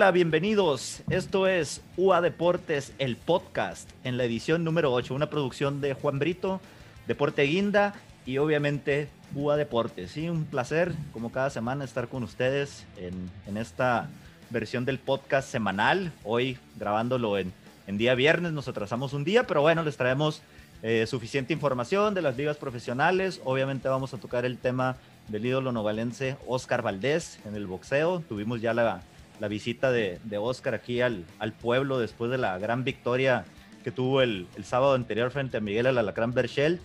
Hola, bienvenidos. Esto es UA Deportes, el podcast, en la edición número 8, una producción de Juan Brito, Deporte Guinda y obviamente UA Deportes. Sí, un placer, como cada semana, estar con ustedes en, en esta versión del podcast semanal. Hoy grabándolo en, en, día viernes, nos atrasamos un día, pero bueno, les traemos eh, suficiente información de las ligas profesionales. Obviamente vamos a tocar el tema del ídolo novalense Oscar Valdés en el boxeo. Tuvimos ya la, la visita de, de, Oscar aquí al, al, pueblo después de la gran victoria que tuvo el, el sábado anterior frente a Miguel Alacrán Berchel.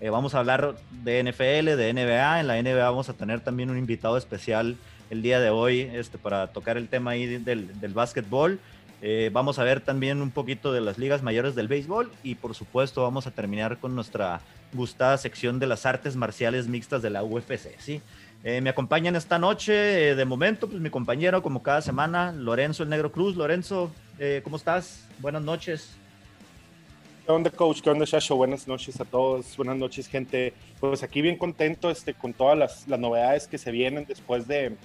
Eh, vamos a hablar de NFL, de NBA. En la NBA vamos a tener también un invitado especial el día de hoy este, para tocar el tema ahí del, del básquetbol. Eh, vamos a ver también un poquito de las ligas mayores del béisbol y por supuesto vamos a terminar con nuestra gustada sección de las artes marciales mixtas de la UFC. ¿sí? Eh, me acompañan esta noche, eh, de momento, pues mi compañero, como cada semana, Lorenzo el Negro Cruz. Lorenzo, eh, ¿cómo estás? Buenas noches. ¿Qué onda, coach? ¿Qué onda, Shasho? Buenas noches a todos. Buenas noches, gente. Pues aquí bien contento este, con todas las, las novedades que se vienen después de,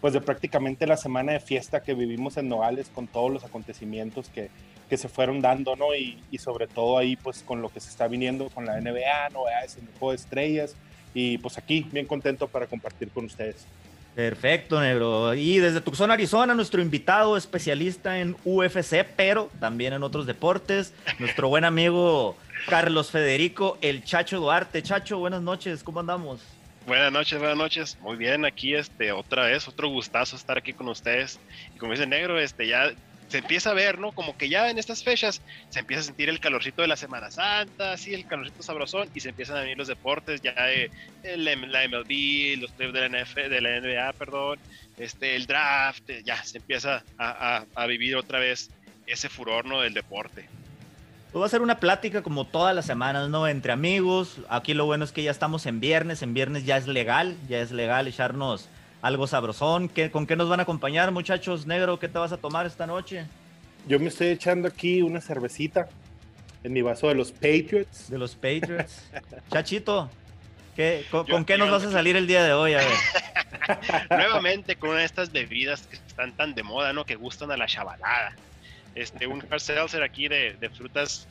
pues de prácticamente la semana de fiesta que vivimos en Nogales con todos los acontecimientos que, que se fueron dando, ¿no? Y, y, sobre todo ahí, pues con lo que se está viniendo con la NBA, novedades en el juego de estrellas. Y pues aquí, bien contento para compartir con ustedes. Perfecto, negro. Y desde Tucson, Arizona, nuestro invitado especialista en UFC, pero también en otros deportes, nuestro buen amigo Carlos Federico, el Chacho Duarte. Chacho, buenas noches, ¿cómo andamos? Buenas noches, buenas noches. Muy bien, aquí este otra vez, otro gustazo estar aquí con ustedes. Y como dice Negro, este ya se empieza a ver, ¿no? Como que ya en estas fechas se empieza a sentir el calorcito de la Semana Santa, así el calorcito sabrosón y se empiezan a venir los deportes, ya de, la MLB, los playoffs de la, NF, de la NBA, perdón, este, el draft, ya se empieza a, a, a vivir otra vez ese furor, ¿no? Del deporte. Pues va a ser una plática como todas las semanas, ¿no? Entre amigos. Aquí lo bueno es que ya estamos en viernes. En viernes ya es legal, ya es legal echarnos algo sabrosón. ¿Qué, ¿Con qué nos van a acompañar, muchachos? Negro, ¿qué te vas a tomar esta noche? Yo me estoy echando aquí una cervecita en mi vaso de los Patriots. De los Patriots. Chachito, ¿qué, con, yo, ¿con, qué nos vas a salir el día de hoy? A ver. Nuevamente con una de estas bebidas que están tan de moda, ¿no? Que gustan a la chavalada este, un hard seltzer aquí de, de frutas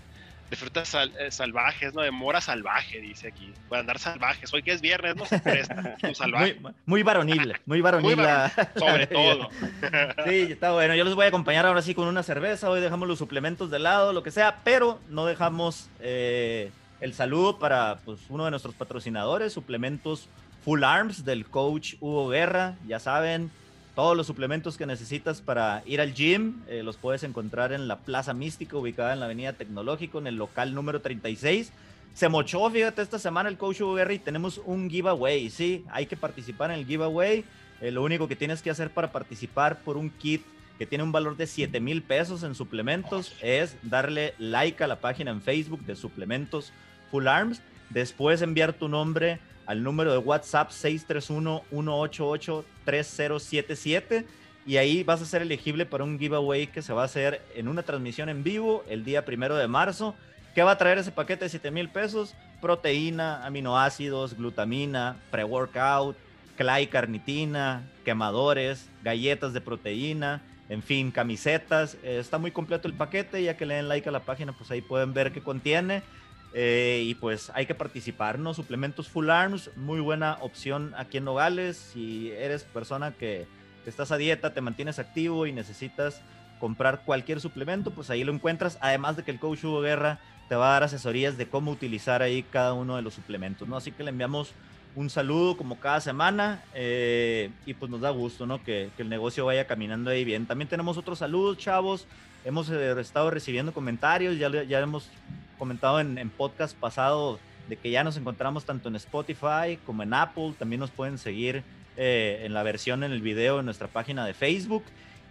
de frutas sal, eh, salvajes, ¿no? De mora salvaje, dice aquí. Puede andar salvajes. Hoy que es viernes, no se presta. Salvaje. Muy, muy varonil, muy varonil. Muy varonil sobre todo. sí, está bueno. Yo les voy a acompañar ahora sí con una cerveza. Hoy dejamos los suplementos de lado, lo que sea, pero no dejamos eh, el saludo para pues, uno de nuestros patrocinadores, suplementos Full Arms del coach Hugo Guerra. Ya saben, todos los suplementos que necesitas para ir al gym eh, los puedes encontrar en la Plaza Mística, ubicada en la Avenida Tecnológico, en el local número 36. Se mochó, fíjate, esta semana el coach Hugo tenemos un giveaway, sí, hay que participar en el giveaway. Eh, lo único que tienes que hacer para participar por un kit que tiene un valor de 7 mil pesos en suplementos es darle like a la página en Facebook de suplementos Full Arms, después enviar tu nombre al número de WhatsApp 631-188-3077 y ahí vas a ser elegible para un giveaway que se va a hacer en una transmisión en vivo el día primero de marzo. ¿Qué va a traer ese paquete de 7 mil pesos? Proteína, aminoácidos, glutamina, pre-workout, clay carnitina, quemadores, galletas de proteína, en fin, camisetas. Eh, está muy completo el paquete, ya que le den like a la página, pues ahí pueden ver qué contiene. Eh, y pues hay que participar, ¿no? Suplementos Full Arms, muy buena opción aquí en Nogales. Si eres persona que, estás a dieta, te mantienes activo y necesitas comprar cualquier suplemento, pues ahí lo encuentras. Además de que el coach Hugo Guerra te va a dar asesorías de cómo utilizar ahí cada uno de los suplementos, ¿no? Así que le enviamos un saludo como cada semana eh, y pues nos da gusto, ¿no? Que, que, el negocio vaya caminando ahí bien. También tenemos otros saludos, chavos. Hemos eh, estado recibiendo comentarios, ya, ya hemos comentado en, en, podcast pasado de que ya nos encontramos tanto en Spotify como en Apple. También nos pueden seguir eh, en la versión en el video en nuestra página de Facebook.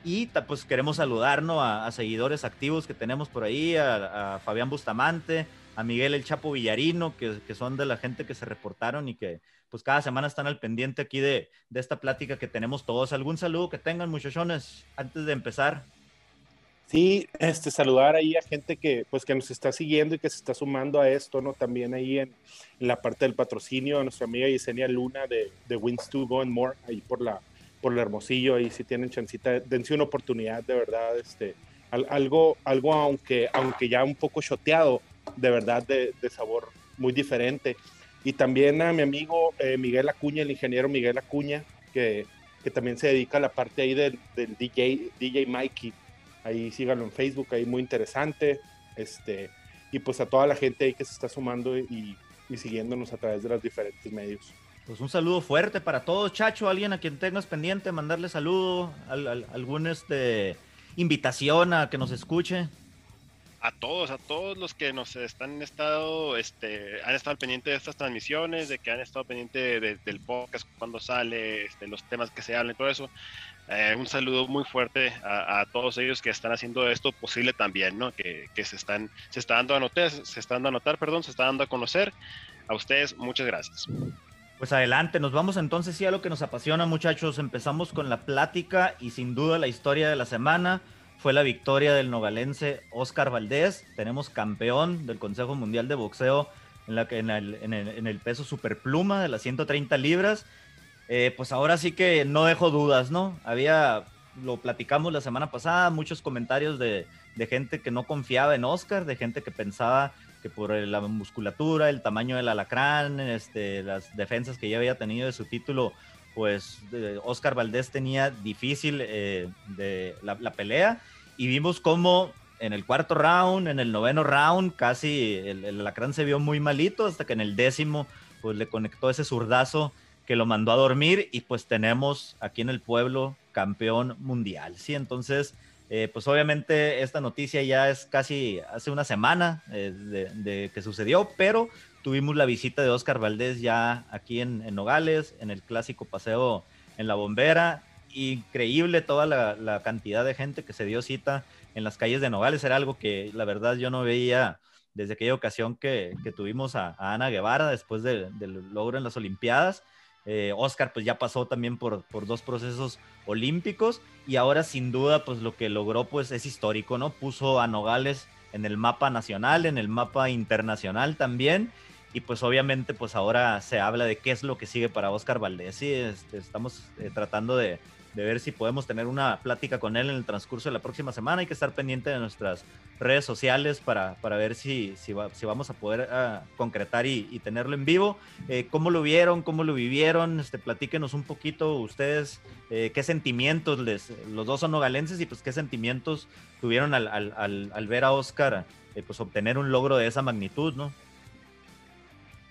Y pues queremos saludarnos a, seguidores activos que tenemos por ahí, a, Fabián Bustamante, a Miguel El Chapo Villarino, que, que, son de la gente que se reportaron y que pues cada semana están al pendiente aquí de, de esta plática que tenemos todos. ¿Algún saludo que tengan muchachones antes de empezar? Sí, este, saludar ahí a gente que, pues, que nos está siguiendo y que se está sumando a esto, ¿no? También ahí en, en la parte del patrocinio, a nuestra amiga Yesenia Luna de, de Wins to Go and More, ahí por la, por el Hermosillo, y si tienen chancita, dense una oportunidad, de verdad, este, algo, algo aunque, aunque ya un poco choteado, de verdad de, de sabor muy diferente. Y también a mi amigo eh, Miguel Acuña, el ingeniero Miguel Acuña, que, que también se dedica a la parte ahí del, del, DJ, DJ Mikey. Ahí síganlo en Facebook, ahí muy interesante. Este, y pues a toda la gente ahí que se está sumando y, y siguiéndonos a través de los diferentes medios. Pues un saludo fuerte para todos, Chacho. Alguien a quien tengas pendiente, mandarle saludo, al, algún este, invitación a que nos escuche a todos, a todos los que nos están estado, este, han estado pendientes de estas transmisiones, de que han estado pendientes del podcast cuando sale, este, los temas que se hablan y todo eso. Eh, un saludo muy fuerte a, todos ellos que están haciendo esto posible también, ¿no? Que, que, se están, se está dando a notar, se están dando a notar, perdón, se está dando a conocer. A ustedes, muchas gracias. Pues adelante, nos vamos entonces sí a lo que nos apasiona, muchachos. Empezamos con la plática y sin duda la historia de la semana fue la victoria del nogalense Oscar Valdés. Tenemos campeón del Consejo Mundial de Boxeo en, la, en, el, en, el, en el peso superpluma de las 130 libras. Eh, pues ahora sí que no dejo dudas, ¿no? Había, lo platicamos la semana pasada, muchos comentarios de, gente que no confiaba en Oscar, de gente que pensaba que por la musculatura, el tamaño del alacrán, este, las defensas que ya había tenido de su título, pues Oscar Valdés tenía difícil eh, de la, pelea y vimos cómo en el cuarto round, en el noveno round, casi el, el alacrán se vio muy malito hasta que en el décimo pues le conectó ese zurdazo que lo mandó a dormir y pues tenemos aquí en el pueblo campeón mundial, ¿sí? Entonces, eh, pues obviamente esta noticia ya es casi hace una semana eh, de, que sucedió, pero tuvimos la visita de Oscar Valdés ya aquí en, Nogales, en el clásico paseo en la bombera. Increíble toda la, cantidad de gente que se dio cita en las calles de Nogales. Era algo que la verdad yo no veía desde aquella ocasión que, tuvimos a, Ana Guevara después del logro en las Olimpiadas. Eh, Oscar pues ya pasó también por, por dos procesos olímpicos y ahora sin duda pues lo que logró pues es histórico, ¿no? Puso a Nogales en el mapa nacional, en el mapa internacional también y pues obviamente pues ahora se habla de qué es lo que sigue para Oscar Valdés y este, estamos eh, tratando de, de, ver si podemos tener una plática con él en el transcurso de la próxima semana. Hay que estar pendiente de nuestras redes sociales para, para ver si, si, si, vamos a poder uh, concretar y, tenerlo en vivo. Eh, ¿Cómo lo vieron? ¿Cómo lo vivieron? Este, platíquenos un poquito ustedes eh, qué sentimientos les, los dos son nogalenses y pues qué sentimientos tuvieron al, al, al, ver a Oscar pues obtener un logro de esa magnitud, ¿no?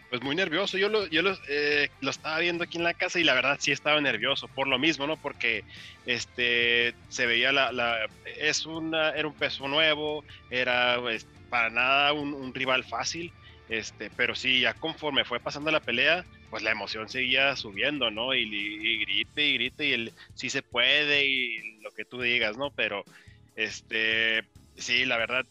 Pues muy nervioso. Yo lo, yo lo, eh, lo, estaba viendo aquí en la casa y la verdad sí estaba nervioso por lo mismo, ¿no? Porque este se veía la, la es una, era un peso nuevo, era pues, para nada un, rival fácil, este, pero sí, ya conforme fue pasando la pelea, pues la emoción seguía subiendo, ¿no? Y, y, grite y grite y el sí se puede y lo que tú digas, ¿no? Pero este, sí, la verdad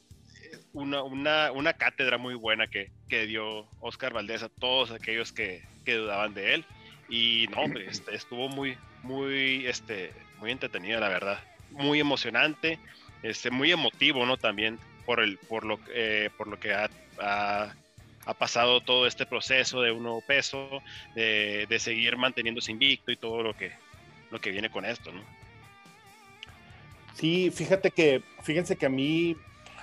una, una, una cátedra muy buena que, que, dio Oscar Valdés a todos aquellos que, que dudaban de él. Y no, hombre, este, estuvo muy, muy, este, muy entretenida, la verdad. Muy emocionante, este, muy emotivo, ¿no? También por, el, por, lo, eh, por lo que ha, ha, ha, pasado todo este proceso de un nuevo peso, de, de, seguir manteniéndose invicto y todo lo que, lo que viene con esto, ¿no? Sí, fíjate que, fíjense que a mí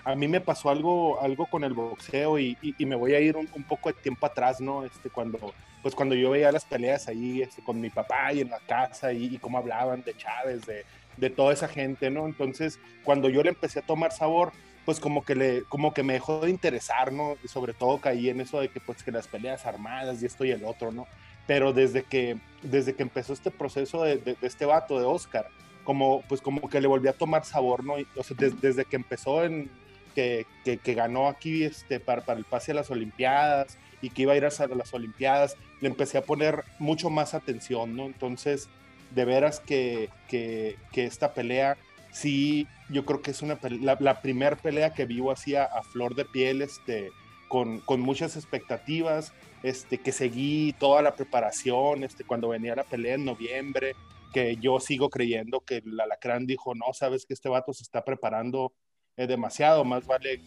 a mí me pasó algo, algo con el boxeo y, y, me voy a ir un, un, poco de tiempo atrás, ¿no? Este, cuando, pues cuando yo veía las peleas ahí este, con mi papá y en la casa y, y cómo hablaban de Chávez, de, de, toda esa gente, ¿no? Entonces, cuando yo le empecé a tomar sabor, pues como que, le, como que me dejó de interesar, ¿no? Y sobre todo caí en eso de que, pues, que las peleas armadas y esto y el otro, ¿no? Pero desde que, desde que empezó este proceso de, de, de este vato, de Oscar, como, pues como que le volví a tomar sabor, ¿no? o sea, des, desde que empezó en, que, ganó aquí este, para, para, el pase a las Olimpiadas y que iba a ir a las Olimpiadas, le empecé a poner mucho más atención, ¿no? Entonces, de veras que, que, esta pelea, sí, yo creo que es una la, primera pelea que vivo así a, a, flor de piel, este, con, con, muchas expectativas, este, que seguí toda la preparación, este, cuando venía la pelea en noviembre, que yo sigo creyendo que el alacrán dijo, no, sabes que este vato se está preparando es demasiado, más vale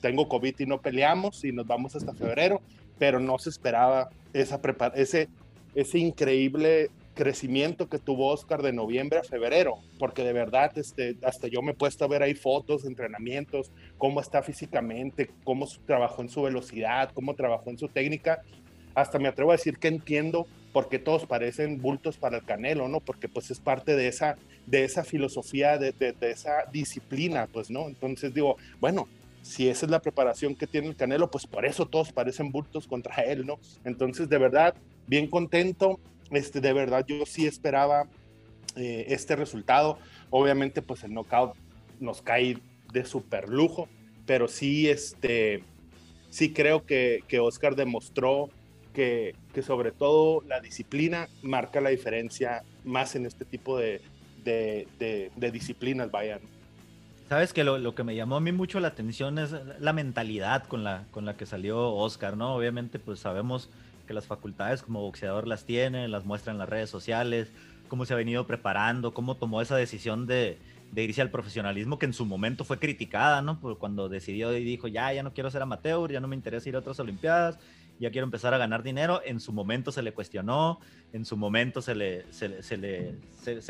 tengo COVID y no peleamos y nos vamos hasta febrero, pero no se esperaba esa ese, ese increíble crecimiento que tuvo Oscar de noviembre a febrero, porque de verdad este, hasta yo me he puesto a ver ahí fotos, entrenamientos, cómo está físicamente, cómo trabajó en su velocidad, cómo trabajó en su técnica. Hasta me atrevo a decir que entiendo por qué todos parecen bultos para el Canelo, ¿no? Porque pues es parte de esa, de esa filosofía, de, de, de esa disciplina, pues, ¿no? Entonces digo, bueno, si esa es la preparación que tiene el Canelo, pues por eso todos parecen bultos contra él, ¿no? Entonces, de verdad, bien contento. Este, de verdad, yo sí esperaba eh, este resultado. Obviamente, pues el knockout nos cae de super lujo, pero sí, este, sí creo que, que Oscar demostró que, que, sobre todo la disciplina marca la diferencia más en este tipo de, de, disciplinas, vayan. Sabes que lo, lo, que me llamó a mí mucho la atención es la mentalidad con la, con la que salió Oscar, ¿no? Obviamente, pues sabemos que las facultades como boxeador las tiene, las muestra en las redes sociales, cómo se ha venido preparando, cómo tomó esa decisión de, de irse al profesionalismo que en su momento fue criticada, ¿no? Por cuando decidió y dijo, ya, ya no quiero ser amateur, ya no me interesa ir a otras Olimpiadas, ya quiero empezar a ganar dinero. En su momento se le cuestionó, en su momento se le, se, se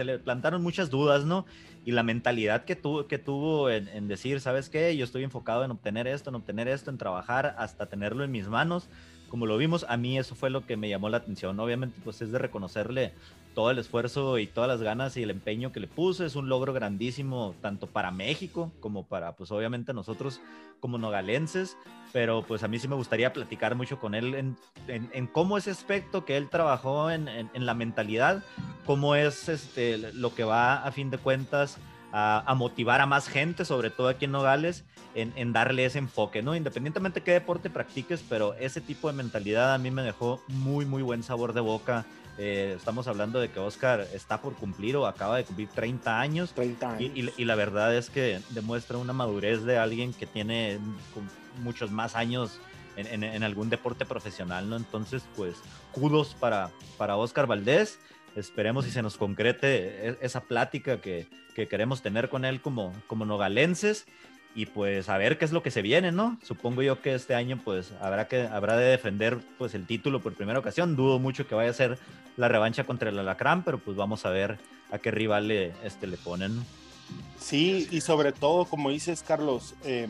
le, plantaron muchas dudas, ¿no? Y la mentalidad que, tu, que tuvo en, en, decir, ¿sabes qué? Yo estoy enfocado en obtener esto, en obtener esto, en trabajar hasta tenerlo en mis manos. Como lo vimos, a mí eso fue lo que me llamó la atención. Obviamente, pues es de reconocerle todo el esfuerzo y todas las ganas y el empeño que le puso. Es un logro grandísimo tanto para México como para, pues obviamente nosotros como nogalenses. Pero pues a mí sí me gustaría platicar mucho con él en, en, en cómo ese aspecto que él trabajó en, en, la mentalidad, cómo es este, lo que va a fin de cuentas a, motivar a más gente, sobre todo aquí en Nogales, en, darle ese enfoque, ¿no? Independientemente de qué deporte practiques, pero ese tipo de mentalidad a mí me dejó muy, muy buen sabor de boca. Eh, estamos hablando de que Oscar está por cumplir o acaba de cumplir 30 años. 30 años. Y, y, y la verdad es que demuestra una madurez de alguien que tiene muchos más años en, en, en, algún deporte profesional, ¿no? Entonces, pues, kudos para, para Oscar Valdés. Esperemos si se nos concrete esa plática que, que queremos tener con él como, como nogalenses y pues a ver qué es lo que se viene, ¿no? Supongo yo que este año pues habrá que habrá de defender pues el título por primera ocasión. Dudo mucho que vaya a ser la revancha contra el Alacrán, pero pues vamos a ver a qué rival le, este, le ponen. Sí, y sobre todo, como dices, Carlos, eh,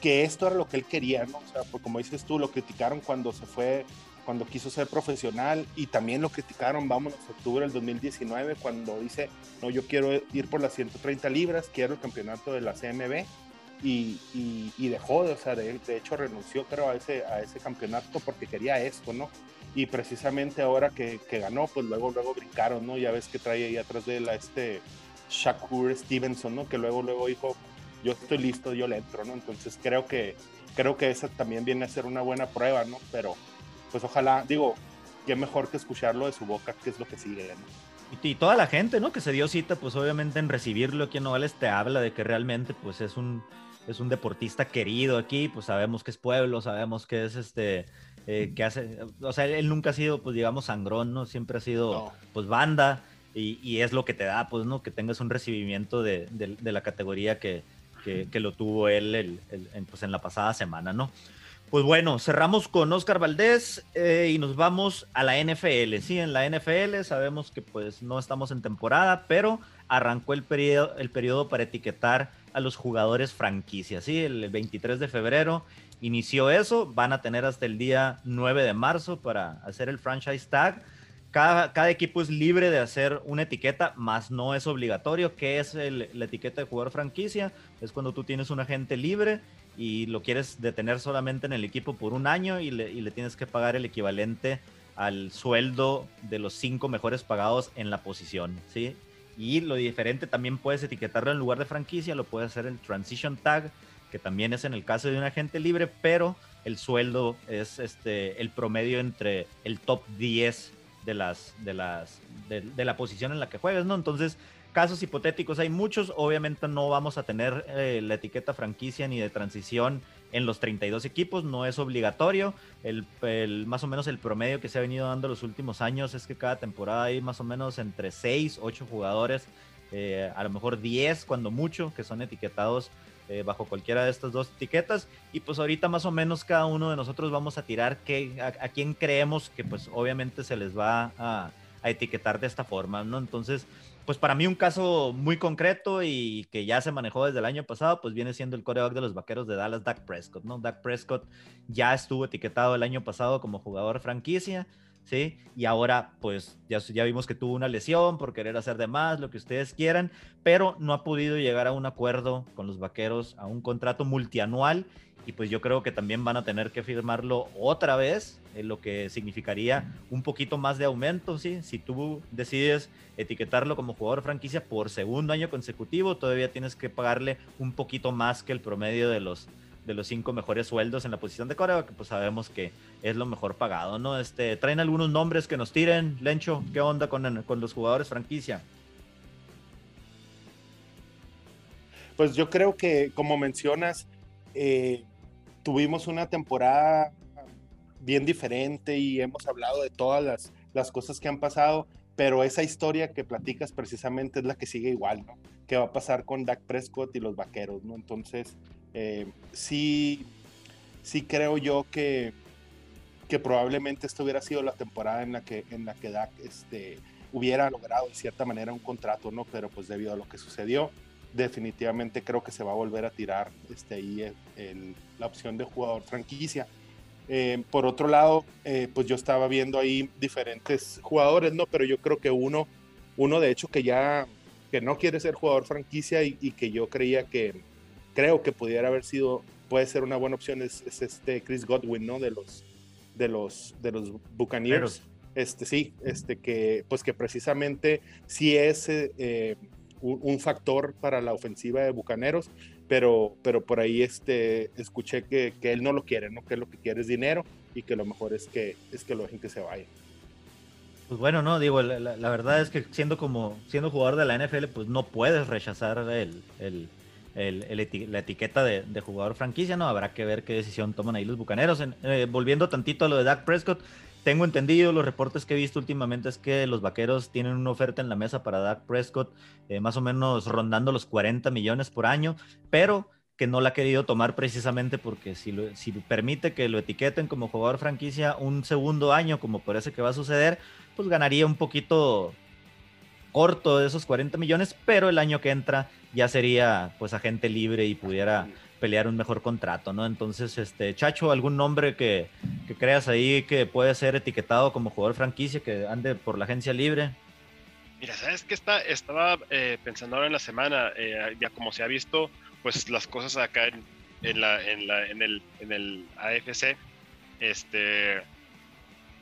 que esto era lo que él quería, ¿no? O sea, pues como dices tú, lo criticaron cuando se fue, cuando quiso ser profesional y también lo criticaron, vámonos, octubre del 2019, cuando dice, no, yo quiero ir por las 130 libras, quiero el campeonato de la CMB y, y, y dejó, o sea, de, de, hecho renunció, creo, a ese, a ese campeonato porque quería esto, ¿no? Y precisamente ahora que, que ganó, pues luego, luego brincaron, ¿no? Ya ves que trae ahí atrás de él a este Shakur Stevenson, ¿no? Que luego, luego dijo, yo estoy listo, yo le entro, ¿no? Entonces creo que, creo que esa también viene a ser una buena prueba, ¿no? Pero pues ojalá, digo, qué mejor que escucharlo de su boca, qué es lo que sigue, ¿no? Y, toda la gente, ¿no? Que se dio cita, pues obviamente en recibirlo aquí en Nogales te habla de que realmente pues es un, es un deportista querido aquí, pues sabemos que es pueblo, sabemos que es este, eh, que hace, o sea, él nunca ha sido, pues digamos, sangrón, ¿no? Siempre ha sido, no. pues, banda, y, y, es lo que te da, pues, ¿no? Que tengas un recibimiento de, de, de la categoría que, que, que, lo tuvo él el, el, el, pues, en la pasada semana, ¿no? Pues bueno, cerramos con Oscar Valdés eh, y nos vamos a la NFL. Sí, en la NFL sabemos que pues no estamos en temporada, pero arrancó el periodo, el periodo para etiquetar a los jugadores franquicias. Sí, el 23 de febrero inició eso. Van a tener hasta el día 9 de marzo para hacer el franchise tag. Cada, cada equipo es libre de hacer una etiqueta, más no es obligatorio. ¿Qué es el, la etiqueta de jugador franquicia? Es cuando tú tienes un agente libre y lo quieres detener solamente en el equipo por un año y le, y le tienes que pagar el equivalente al sueldo de los cinco mejores pagados en la posición, ¿sí? Y lo diferente también puedes etiquetarlo en lugar de franquicia, lo puedes hacer en transition tag, que también es en el caso de un agente libre, pero el sueldo es este el promedio entre el top 10 de las de las de, la posición en la que juegues, ¿no? Entonces, casos hipotéticos hay muchos, obviamente no vamos a tener eh, la etiqueta franquicia ni de transición en los 32 equipos, no es obligatorio, el, más o menos el promedio que se ha venido dando los últimos años es que cada temporada hay más o menos entre 6, 8 jugadores, eh, a lo mejor 10 cuando mucho, que son etiquetados eh, bajo cualquiera de estas dos etiquetas. Y pues ahorita más o menos cada uno de nosotros vamos a tirar a, a quién creemos que pues obviamente se les va a etiquetar de esta forma, ¿no? Entonces, pues para mí un caso muy concreto y que ya se manejó desde el año pasado, pues viene siendo el coreback de los Vaqueros de Dallas, Dak Prescott, ¿no? Dak Prescott ya estuvo etiquetado el año pasado como jugador franquicia, ¿sí? Y ahora, pues ya, ya vimos que tuvo una lesión por querer hacer de más, lo que ustedes quieran, pero no ha podido llegar a un acuerdo con los Vaqueros, a un contrato multianual y pues yo creo que también van a tener que firmarlo otra vez, lo que significaría un poquito más de aumento, ¿sí? Si tú decides etiquetarlo como jugador franquicia por segundo año consecutivo, todavía tienes que pagarle un poquito más que el promedio de los, de los cinco mejores sueldos en la posición de Corea, que pues sabemos que es lo mejor pagado, ¿no? Este, traen algunos nombres que nos tiren, Lencho, ¿qué onda con, con los jugadores franquicia? Pues yo creo que, como mencionas, eh, tuvimos una temporada bien diferente y hemos hablado de todas las, las, cosas que han pasado, pero esa historia que platicas precisamente es la que sigue igual, ¿no? ¿Qué va a pasar con Dak Prescott y los Vaqueros, ¿no? Entonces, eh, sí, sí creo yo que, que probablemente esta hubiera sido la temporada en la que, en la que Dak este, hubiera logrado de cierta manera un contrato, ¿no? Pero pues debido a lo que sucedió, definitivamente creo que se va a volver a tirar este, ahí la opción de jugador franquicia. Eh, por otro lado, eh, pues yo estaba viendo ahí diferentes jugadores, ¿no? Pero yo creo que uno, uno de hecho que ya, que no quiere ser jugador franquicia y, que yo creía que, creo que pudiera haber sido, puede ser una buena opción, es, este Chris Godwin, ¿no? De los, de los, de los Buccaneers. Este, sí, este que, pues que precisamente si es... Eh, un, factor para la ofensiva de Bucaneros, pero, pero por ahí este, escuché que, que, él no lo quiere, ¿no? que lo que quiere es dinero y que lo mejor es que, es que lo dejen que se vaya. Pues bueno, no, digo, la, la, verdad es que siendo como siendo jugador de la NFL, pues no puedes rechazar el, el, el, la etiqueta de, jugador franquicia, ¿no? Habrá que ver qué decisión toman ahí los bucaneros. Eh, volviendo tantito a lo de Dak Prescott, tengo entendido, los reportes que he visto últimamente es que los vaqueros tienen una oferta en la mesa para Dak Prescott, eh, más o menos rondando los 40 millones por año, pero que no la ha querido tomar precisamente porque si, si permite que lo etiqueten como jugador franquicia un segundo año, como parece que va a suceder, pues ganaría un poquito corto de esos 40 millones, pero el año que entra ya sería pues agente libre y pudiera pelear un mejor contrato, ¿no? Entonces, este, Chacho, ¿algún nombre que, que creas ahí que puede ser etiquetado como jugador franquicia que ande por la agencia libre? Mira, ¿sabes qué está, estaba eh, pensando ahora en la semana? Eh, ya como se ha visto, pues las cosas acá en, en, la, en, la, en, el, en el AFC, este,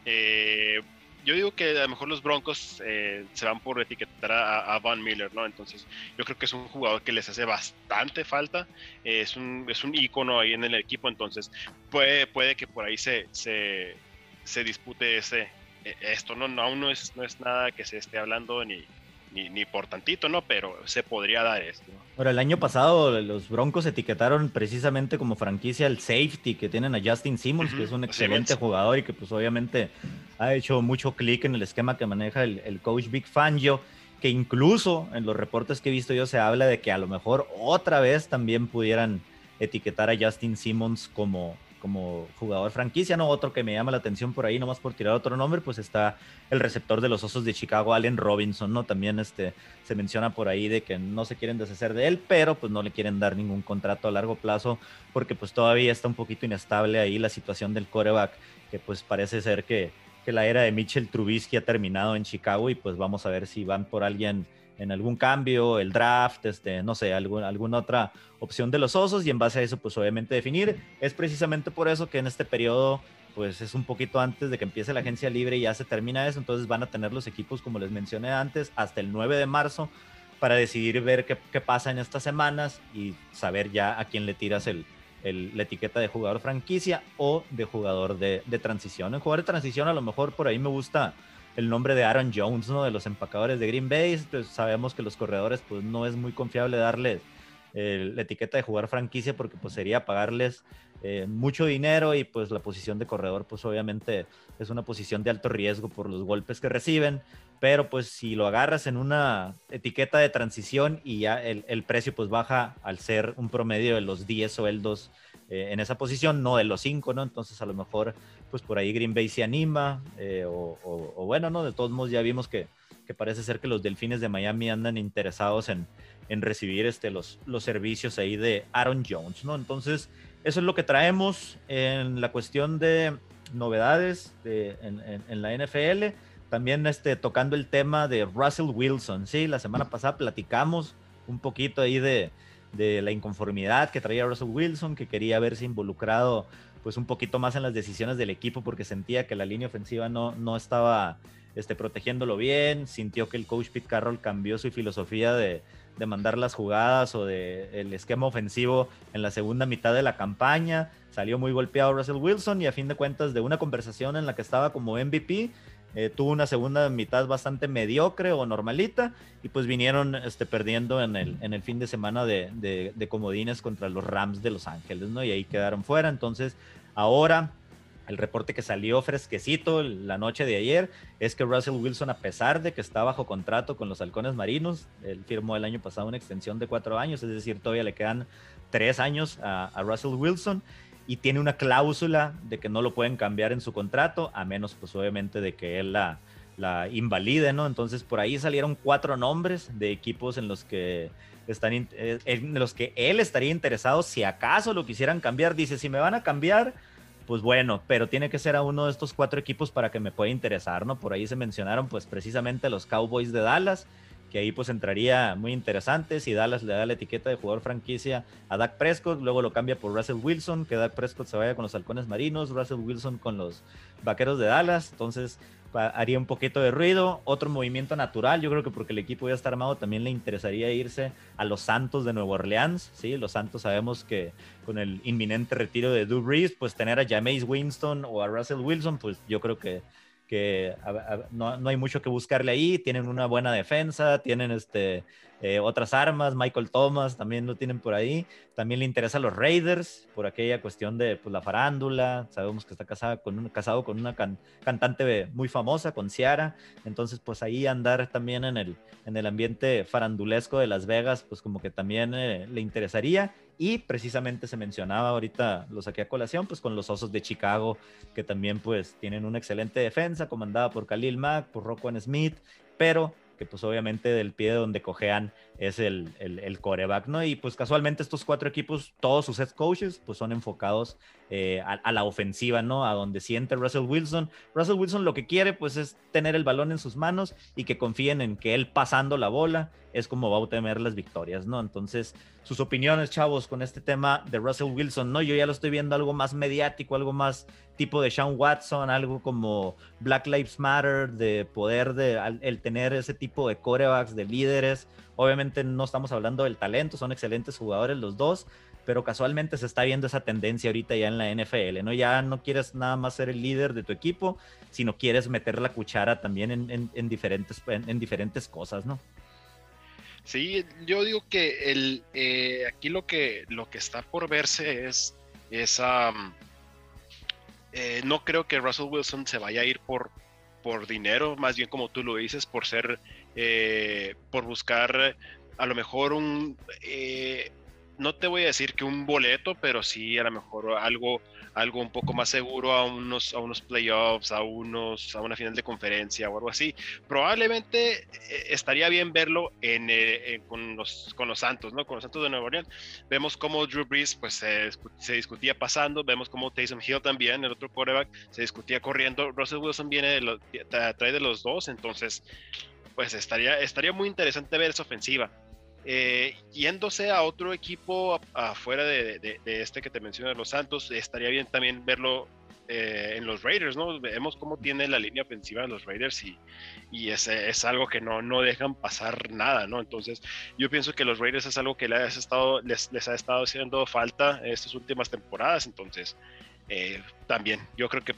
eh, yo digo que a lo mejor los Broncos eh, se van por etiquetar a, a, Von Miller, ¿no? Entonces, yo creo que es un jugador que les hace bastante falta. es, un, es un ícono ahí en el equipo, entonces puede, puede que por ahí se, se, se dispute ese, e, esto, ¿no? no aún no es, no es nada que se esté hablando ni, ni, ni, por tantito, ¿no? Pero se podría dar esto. Ahora, el año pasado los Broncos etiquetaron precisamente como franquicia el safety que tienen a Justin Simmons, que es un excelente jugador y que pues obviamente ha hecho mucho clic en el esquema que maneja el, el coach Big Fangio, que incluso en los reportes que he visto yo se habla de que a lo mejor otra vez también pudieran etiquetar a Justin Simmons como, como jugador franquicia, ¿no? Otro que me llama la atención por ahí, nomás por tirar otro nombre, pues está el receptor de los Osos de Chicago, Allen Robinson, ¿no? También este, se menciona por ahí de que no se quieren deshacer de él, pero pues no le quieren dar ningún contrato a largo plazo porque pues todavía está un poquito inestable ahí la situación del coreback, que pues parece ser que, que la era de Mitchell Trubisky ha terminado en Chicago y pues vamos a ver si van por alguien en algún cambio, el draft, este, no sé, algún, alguna otra opción de los osos y en base a eso, pues obviamente definir. Es precisamente por eso que en este periodo, pues es un poquito antes de que empiece la agencia libre y ya se termina eso, entonces van a tener los equipos, como les mencioné antes, hasta el 9 de marzo para decidir ver qué, qué pasa en estas semanas y saber ya a quién le tiras el, el, la etiqueta de jugador franquicia o de jugador de, de transición. En jugador de transición a lo mejor por ahí me gusta el nombre de Aaron Jones, ¿no? De los empacadores de Green Bay. Pues sabemos que los corredores, pues no es muy confiable darles eh, la etiqueta de jugar franquicia porque pues sería pagarles eh, mucho dinero y pues la posición de corredor pues obviamente es una posición de alto riesgo por los golpes que reciben, pero pues si lo agarras en una etiqueta de transición y ya el, el precio pues baja al ser un promedio de los 10 sueldos eh, en esa posición, no de los 5, ¿no? Entonces a lo mejor pues por ahí Green Bay se anima, eh, o, bueno, ¿no? De todos modos ya vimos que, que, parece ser que los Delfines de Miami andan interesados en, en recibir este, los, los servicios ahí de Aaron Jones, ¿no? Entonces, eso es lo que traemos en la cuestión de novedades de, en, en, la NFL. También este, tocando el tema de Russell Wilson, ¿sí? La semana pasada platicamos un poquito ahí de, de la inconformidad que traía Russell Wilson, que quería verse involucrado pues un poquito más en las decisiones del equipo porque sentía que la línea ofensiva no, no estaba este, protegiéndolo bien, sintió que el coach Pete Carroll cambió su filosofía de, de mandar las jugadas o de el esquema ofensivo en la segunda mitad de la campaña, salió muy golpeado Russell Wilson y a fin de cuentas de una conversación en la que estaba como MVP, eh, tuvo una segunda mitad bastante mediocre o normalita y pues vinieron este, perdiendo en el, fin de semana de, comodines contra los Rams de Los Ángeles, ¿no? Y ahí quedaron fuera. Entonces, ahora el reporte que salió fresquecito la noche de ayer es que Russell Wilson, a pesar de que está bajo contrato con los Halcones Marinos, él firmó el año pasado una extensión de cuatro años, es decir, todavía le quedan tres años a Russell Wilson y tiene una cláusula de que no lo pueden cambiar en su contrato, a menos pues obviamente de que él la, la invalide, ¿no? Entonces por ahí salieron cuatro nombres de equipos en los que están eh, en los que él estaría interesado si acaso lo quisieran cambiar. Dice, si me van a cambiar, pues bueno, pero tiene que ser a uno de estos cuatro equipos para que me pueda interesar, ¿no? Por ahí se mencionaron pues precisamente los Cowboys de Dallas, que ahí pues entraría muy interesante. Si Dallas le da la etiqueta de jugador franquicia a Dak Prescott, luego lo cambia por Russell Wilson, que Dak Prescott se vaya con los halcones marinos, Russell Wilson con los vaqueros de Dallas, entonces haría un poquito de ruido, otro movimiento natural, yo creo que porque el equipo ya está armado también le interesaría irse a los Santos de Nueva Orleans, ¿sí? Los Santos sabemos que con el inminente retiro de Drew Brees, pues tener a Jameis Winston o a Russell Wilson, pues yo creo que que no, no, hay mucho que buscarle ahí, tienen una buena defensa, tienen este, eh, otras armas, Michael Thomas también lo tienen por ahí, también le interesa los Raiders por aquella cuestión de pues, la farándula, sabemos que está casado con, un, casado con una cantante muy famosa, con Ciara, entonces pues ahí andar también en el, en el ambiente farandulesco de Las Vegas, pues como que también eh, le interesaría y precisamente se mencionaba ahorita, lo saqué a colación, pues con los Osos de Chicago, que también pues tienen una excelente defensa, comandada por Khalil Mack, por Roquan Smith, pero que pues obviamente del pie de donde cojean es el, el, coreback, ¿no? Y pues casualmente estos cuatro equipos, todos sus head coaches, pues son enfocados eh, a, la ofensiva, ¿no? A donde siente Russell Wilson. Russell Wilson lo que quiere, pues es tener el balón en sus manos y que confíen en que él pasando la bola es como va a obtener las victorias, ¿no? Entonces, sus opiniones, chavos, con este tema de Russell Wilson, ¿no? Yo ya lo estoy viendo algo más mediático, algo más tipo de Sean Watson, algo como Black Lives Matter, de poder de el tener ese tipo de corebacks, de líderes Obviamente no estamos hablando del talento, son excelentes jugadores los dos, pero casualmente se está viendo esa tendencia ahorita ya en la NFL, ¿no? Ya no quieres nada más ser el líder de tu equipo, sino quieres meter la cuchara también en, diferentes, en, diferentes cosas, ¿no? Sí, yo digo que el, eh, aquí lo que, lo que está por verse es, esa eh, no creo que Russell Wilson se vaya a ir por, por dinero, más bien como tú lo dices, por ser eh, por buscar a lo mejor un, eh, no te voy a decir que un boleto, pero sí a lo mejor algo, algo un poco más seguro a unos, a unos playoffs, a, unos, a una final de conferencia o algo así. Probablemente eh, estaría bien verlo en, con, los, con los Santos, ¿no? Con los Santos de Nueva Orleans. Vemos cómo Drew Brees pues, se, se discutía pasando, vemos cómo Taysom Hill también, el otro quarterback, se discutía corriendo. Russell Wilson viene de los, trae de los dos, entonces pues estaría, estaría muy interesante ver esa ofensiva. Eh, yéndose a otro equipo afuera de, este que te mencioné, los Santos, estaría bien también verlo eh, en los Raiders, ¿no? Vemos cómo tiene la línea ofensiva de los Raiders y, y es, es, algo que no, no dejan pasar nada, ¿no? Entonces, yo pienso que los Raiders es algo que les, estado, les, les ha estado haciendo falta estas últimas temporadas, entonces, eh, también, yo creo que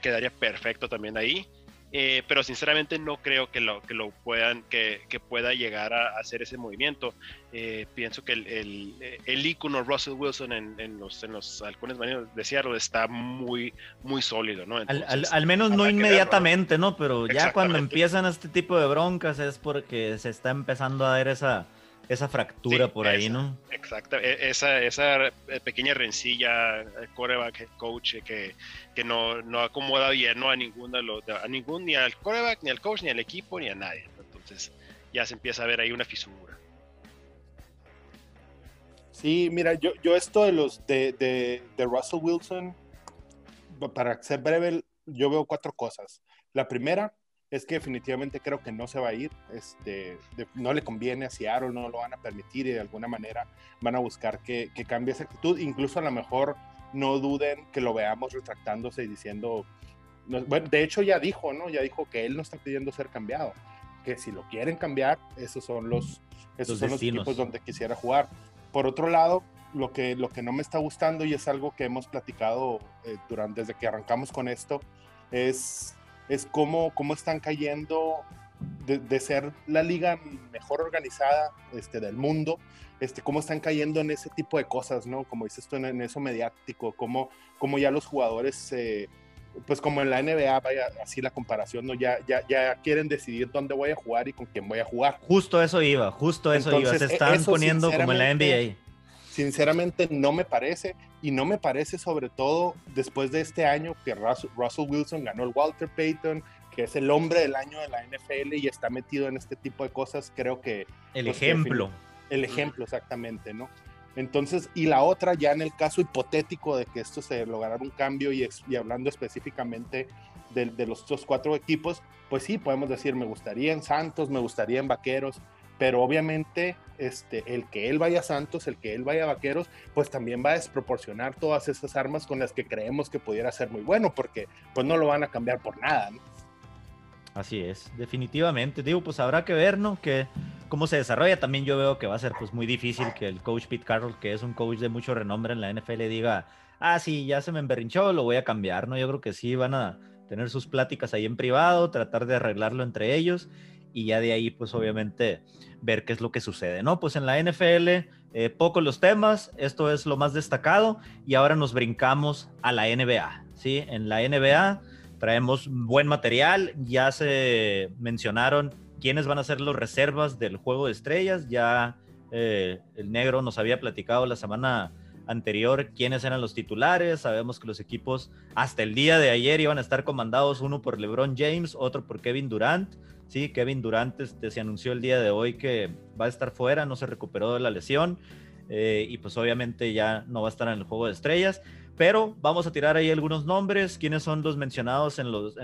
quedaría perfecto también ahí. Eh, pero sinceramente no creo que lo, que lo puedan, que, que pueda llegar a, hacer ese movimiento. Eh, pienso que el, el, el, ícono Russell Wilson en, en, los, en los halcones marinos de Seattle está muy, muy sólido, ¿no? al, al, menos no inmediatamente, ¿no? Pero ya cuando empiezan este tipo de broncas es porque se está empezando a dar esa esa fractura por ahí, ¿no? Exacto, e, esa, esa eh, pequeña rencilla, coreback, coach, que, que no, no, acomoda bien ¿no? a, a ningún, ni al coreback, ni al coach, ni al equipo, ni a nadie. Entonces ya se empieza a ver ahí una fisura. Sí, mira, yo, yo esto de los de, de, de Russell Wilson, para ser breve, yo veo cuatro cosas. La primera, es que definitivamente creo que no se va a ir, este, no le conviene a Seattle, no lo van a permitir y de alguna manera van a buscar que, que, cambie esa actitud, incluso a lo mejor no duden que lo veamos retractándose y diciendo, bueno, de hecho ya dijo, ¿no? Ya dijo que él no está pidiendo ser cambiado, que si lo quieren cambiar, esos son los, esos son los equipos donde quisiera jugar. Por otro lado, lo que, lo que no me está gustando y es algo que hemos platicado eh, durante, desde que arrancamos con esto, es es cómo, cómo están cayendo de, ser la liga mejor organizada este, del mundo, este, cómo están cayendo en ese tipo de cosas, ¿no? Como dices tú, en, eso mediático, cómo, cómo ya los jugadores, pues como en la NBA, vaya así la comparación, ¿no? Ya, ya, ya quieren decidir dónde voy a jugar y con quién voy a jugar. Justo eso iba, justo eso iba, se están poniendo como en la NBA sinceramente no me parece y no me parece sobre todo después de este año que Russell Wilson ganó el Walter Payton, que es el hombre del año de la NFL y está metido en este tipo de cosas, creo que... El pues, ejemplo. el ejemplo, exactamente, ¿no? Entonces, y la otra, ya en el caso hipotético de que esto se lograra un cambio y, y hablando específicamente de, de los dos cuatro equipos, pues sí, podemos decir, me gustaría en Santos, me gustaría en Vaqueros, pero obviamente este, el que él vaya a Santos, el que él vaya a Vaqueros, pues también va a desproporcionar todas esas armas con las que creemos que pudiera ser muy bueno, porque pues no lo van a cambiar por nada. Así es, definitivamente. Digo, pues habrá que ver, ¿no? Que cómo se desarrolla. También yo veo que va a ser pues muy difícil que el coach Pete Carroll, que es un coach de mucho renombre en la NFL, diga, ah, sí, ya se me emberrinchó, lo voy a cambiar, ¿no? Yo creo que sí van a tener sus pláticas ahí en privado, tratar de arreglarlo entre ellos y ya de ahí, pues obviamente, ver qué es lo que sucede, ¿no? Pues en la NFL, eh, los temas, esto es lo más destacado y ahora nos brincamos a la NBA, ¿sí? En la NBA traemos buen material, ya se mencionaron quiénes van a ser los reservas del juego de estrellas, ya eh, el negro nos había platicado la semana anterior quiénes eran los titulares. Sabemos que los equipos hasta el día de ayer iban a estar comandados uno por LeBron James, otro por Kevin Durant. Sí, Kevin Durant este, se anunció el día de hoy que va a estar fuera, no se recuperó de la lesión eh, y pues obviamente ya no va a estar en el juego de estrellas. Pero vamos a tirar ahí algunos nombres, quiénes son los mencionados en los,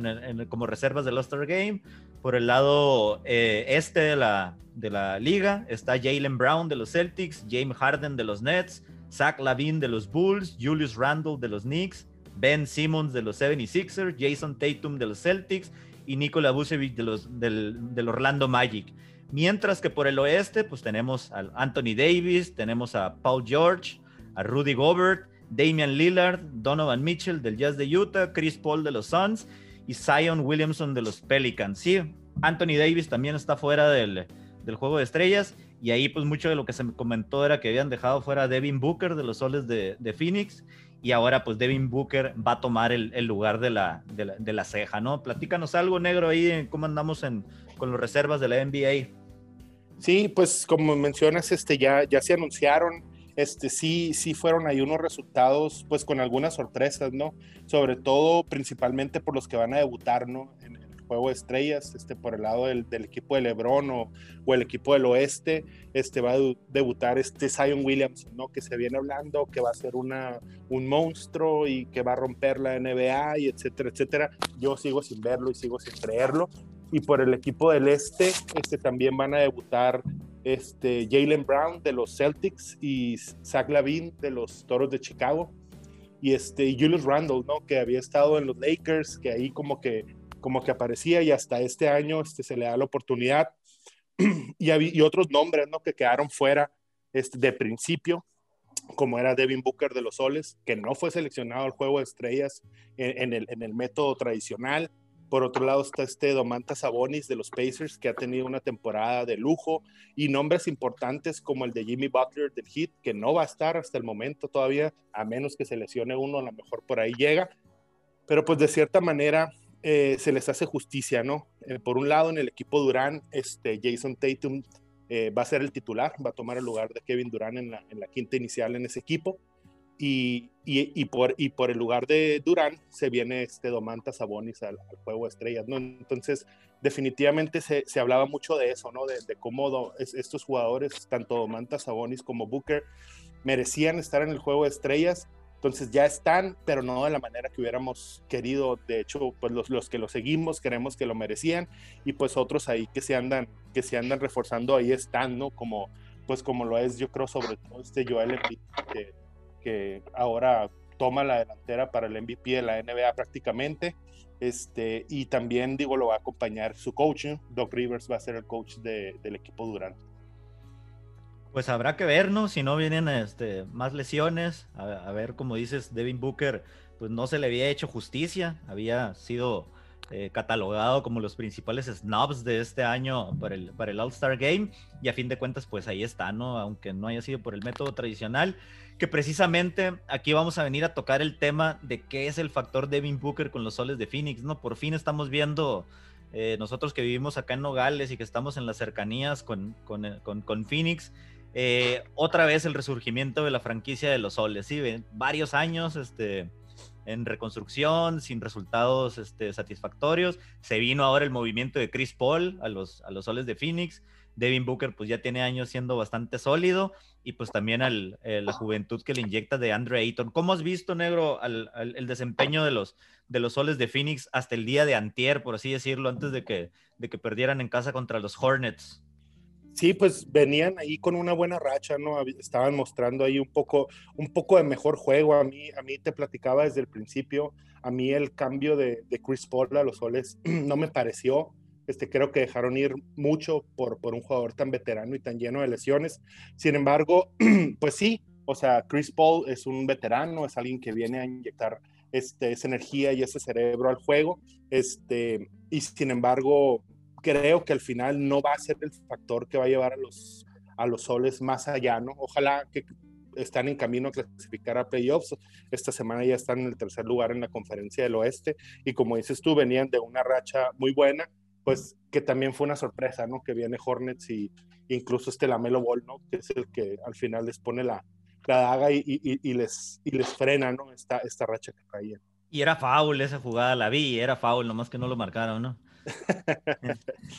como reservas del All-Star Game. Por el lado eh, este de la, de la liga está Jalen Brown de los Celtics, James Harden de los Nets, Zach Lavin de los Bulls, Julius Randle de los Knicks, Ben Simmons de los 76ers, Jason Tatum de los Celtics y Nikola Vucevic de los, del, Orlando Magic. Mientras que por el oeste, pues tenemos a Anthony Davis, tenemos a Paul George, a Rudy Gobert, Damian Lillard, Donovan Mitchell del Jazz de Utah, Chris Paul de los Suns y Zion Williamson de los Pelicans. Sí, Anthony Davis también está fuera del, del juego de estrellas y ahí pues mucho de lo que se me comentó era que habían dejado fuera a Devin Booker de los Soles de, de Phoenix y ahora pues Devin Booker va a tomar el, lugar de la, de la, ceja, ¿no? Platícanos algo negro ahí, cómo andamos en, con los reservas de la NBA. Sí, pues como mencionas, este, ya, ya se anunciaron, este, sí, sí fueron ahí unos resultados, pues con algunas sorpresas, ¿no? Sobre todo, principalmente por los que van a debutar, ¿no? En, juego de estrellas, este, por el lado del, equipo de Lebron o, o, el equipo del oeste, este, va a debutar este Zion Williams, ¿no? Que se viene hablando que va a ser una, un monstruo y que va a romper la NBA y etcétera, etcétera. Yo sigo sin verlo y sigo sin creerlo. Y por el equipo del este, este también van a debutar este, Jalen Brown de los Celtics y Zach Lavin de los Toros de Chicago y este Julius Randle, ¿no? Que había estado en los Lakers, que ahí como que como que aparecía y hasta este año este, se le da la oportunidad. y, y otros nombres ¿no? que quedaron fuera este, de principio, como era Devin Booker de los Soles, que no fue seleccionado al juego de estrellas en, el, en el método tradicional. Por otro lado está este Domantas Sabonis de los Pacers, que ha tenido una temporada de lujo, y nombres importantes como el de Jimmy Butler del Heat, que no va a estar hasta el momento todavía, a menos que se lesione uno, a lo mejor por ahí llega. Pero pues de cierta manera eh, se les hace justicia, ¿no? Eh, por un lado, en el equipo Durán, este, Jason Tatum eh, va a ser el titular, va a tomar el lugar de Kevin la, en la quinta inicial en ese equipo. Y, y, por, y por el lugar de Durán se viene este Domantas Sabonis al, juego de estrellas, ¿no? Entonces, definitivamente se, se hablaba mucho de eso, ¿no? De, de cómo estos jugadores, tanto Domantas Sabonis como Booker, merecían estar en el juego de estrellas. Entonces ya están, pero no de la manera que hubiéramos querido. De hecho, pues los, los que lo seguimos creemos que lo merecían y pues otros ahí que se andan, que se andan reforzando ahí están, ¿no? Como, pues como lo es, yo creo, sobre todo este Joel Embiid, que que ahora toma la delantera para el MVP de la NBA prácticamente. Este, y también, digo, lo va a acompañar su coach. Doc Rivers va a ser el coach del equipo Durant. Pues habrá que ver, ¿no? Si no vienen este, más lesiones. A, ver, como dices, Devin Booker, pues no se le había hecho justicia. Había sido eh, catalogado como los principales snobs de este año para el, para el All-Star Game. Y a fin de cuentas, pues ahí está, ¿no? Aunque no haya sido por el método tradicional que precisamente aquí vamos a venir a tocar el tema de qué es el factor Devin Booker con los soles de Phoenix, ¿no? Por fin estamos viendo, eh, nosotros que vivimos acá en Nogales y que estamos en las cercanías con, con, eh, con, Phoenix, eh, otra vez el resurgimiento de la franquicia de los soles, ¿sí? Varios años, este en reconstrucción, sin resultados este, satisfactorios. Se vino ahora el movimiento de Chris Paul a los, a los soles de Phoenix. Devin Booker pues ya tiene años siendo bastante sólido y pues también al, la juventud que le inyecta de Andre Ayton. ¿Cómo has visto, Negro, al, el desempeño de los, de los soles de Phoenix hasta el día de antier, por así decirlo, antes de que, de que perdieran en casa contra los Hornets? Sí, pues venían ahí con una buena racha, ¿no? Estaban mostrando ahí un poco, un poco de mejor juego. A mí, a mí te platicaba desde el principio, a mí el cambio de, de Chris Paul a los soles no me pareció este, creo que dejaron ir mucho por, por un jugador tan veterano y tan lleno de lesiones. Sin embargo, pues sí, o sea, Chris Paul es un veterano, es alguien que viene a inyectar este, esa energía y ese cerebro al juego. Este, y sin embargo, creo que al final no va a ser el factor que va a llevar a los, a los soles más allá, ¿no? Ojalá que están en camino a clasificar a playoffs. Esta semana ya están en el tercer lugar en la conferencia del oeste y como dices tú, venían de una racha muy buena pues que también fue una sorpresa, ¿no? Que viene Hornets y incluso este Lamelo Ball, ¿no? Que es el que al final les pone la, la daga y, y, les, y les frena, ¿no? Esta, esta racha que traían. Y era foul esa jugada, la vi, era foul, nomás que no lo marcaron, ¿no?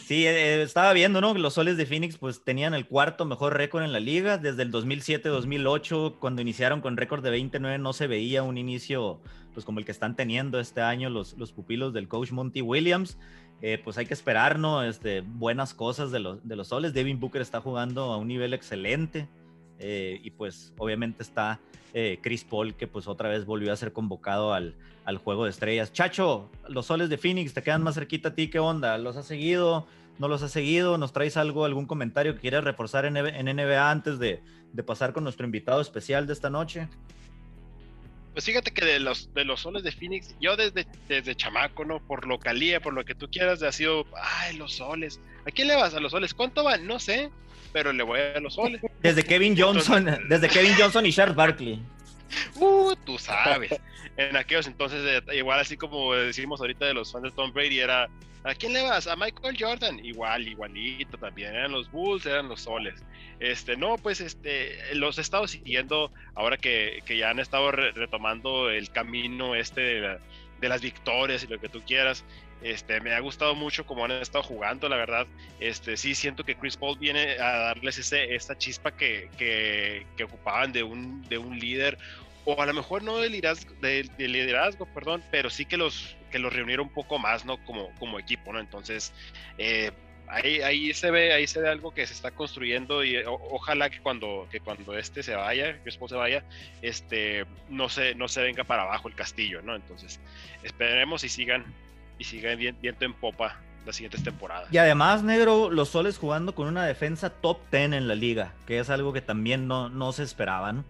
Sí, eh, estaba viendo, ¿no? Los soles de Phoenix pues tenían el cuarto mejor récord en la liga. Desde el 2007-2008, cuando iniciaron con récord de 29, no se veía un inicio pues como el que están teniendo este año los, los pupilos del coach Monty Williams. Eh, pues hay que esperar, ¿no? Este, buenas cosas de los, de los soles. Devin Booker está jugando a un nivel excelente. Eh, y pues obviamente está eh, Chris Paul, que pues otra vez volvió a ser convocado al, al, juego de estrellas. Chacho, los soles de Phoenix te quedan más cerquita a ti, ¿qué onda? ¿Los has seguido? ¿No los has seguido? ¿Nos traes algo, algún comentario que quieras reforzar en, en NBA antes de, de pasar con nuestro invitado especial de esta noche? Pues fíjate que de los, de los soles de Phoenix, yo desde, desde chamaco, ¿no? Por localía, por lo que tú quieras, ha sido, ay, los soles. ¿A quién le vas a los soles? ¿Cuánto van? No sé, pero le voy a los soles. Desde Kevin Johnson, desde Kevin Johnson y Charles Barkley. Uh, tú sabes. En aquellos entonces, eh, igual así como decimos ahorita de los fans de Tom Brady, era ¿A quién le vas? A Michael Jordan. Igual, igualito también. Eran los Bulls, eran los Soles. Este, no, pues este, los he estado siguiendo ahora que, que ya han estado retomando el camino este de, de, las victorias y lo que tú quieras. Este, me ha gustado mucho cómo han estado jugando, la verdad. Este, sí siento que Chris Paul viene a darles ese, esta chispa que, que, ocupaban de un, de un líder o a lo mejor no de liderazgo, de, liderazgo, perdón, pero sí que los, que los reunieron un poco más, ¿no? Como, como equipo, ¿no? Entonces, eh, ahí, ahí se ve, ahí se ve algo que se está construyendo y ojalá que cuando, que cuando este se vaya, que después se vaya, este, no se, no se venga para abajo el castillo, ¿no? Entonces, esperemos y sigan, y sigan viento en popa las siguientes temporadas. Y además, negro, los soles jugando con una defensa top 10 en la liga, que es algo que también no, no se esperaba, ¿no?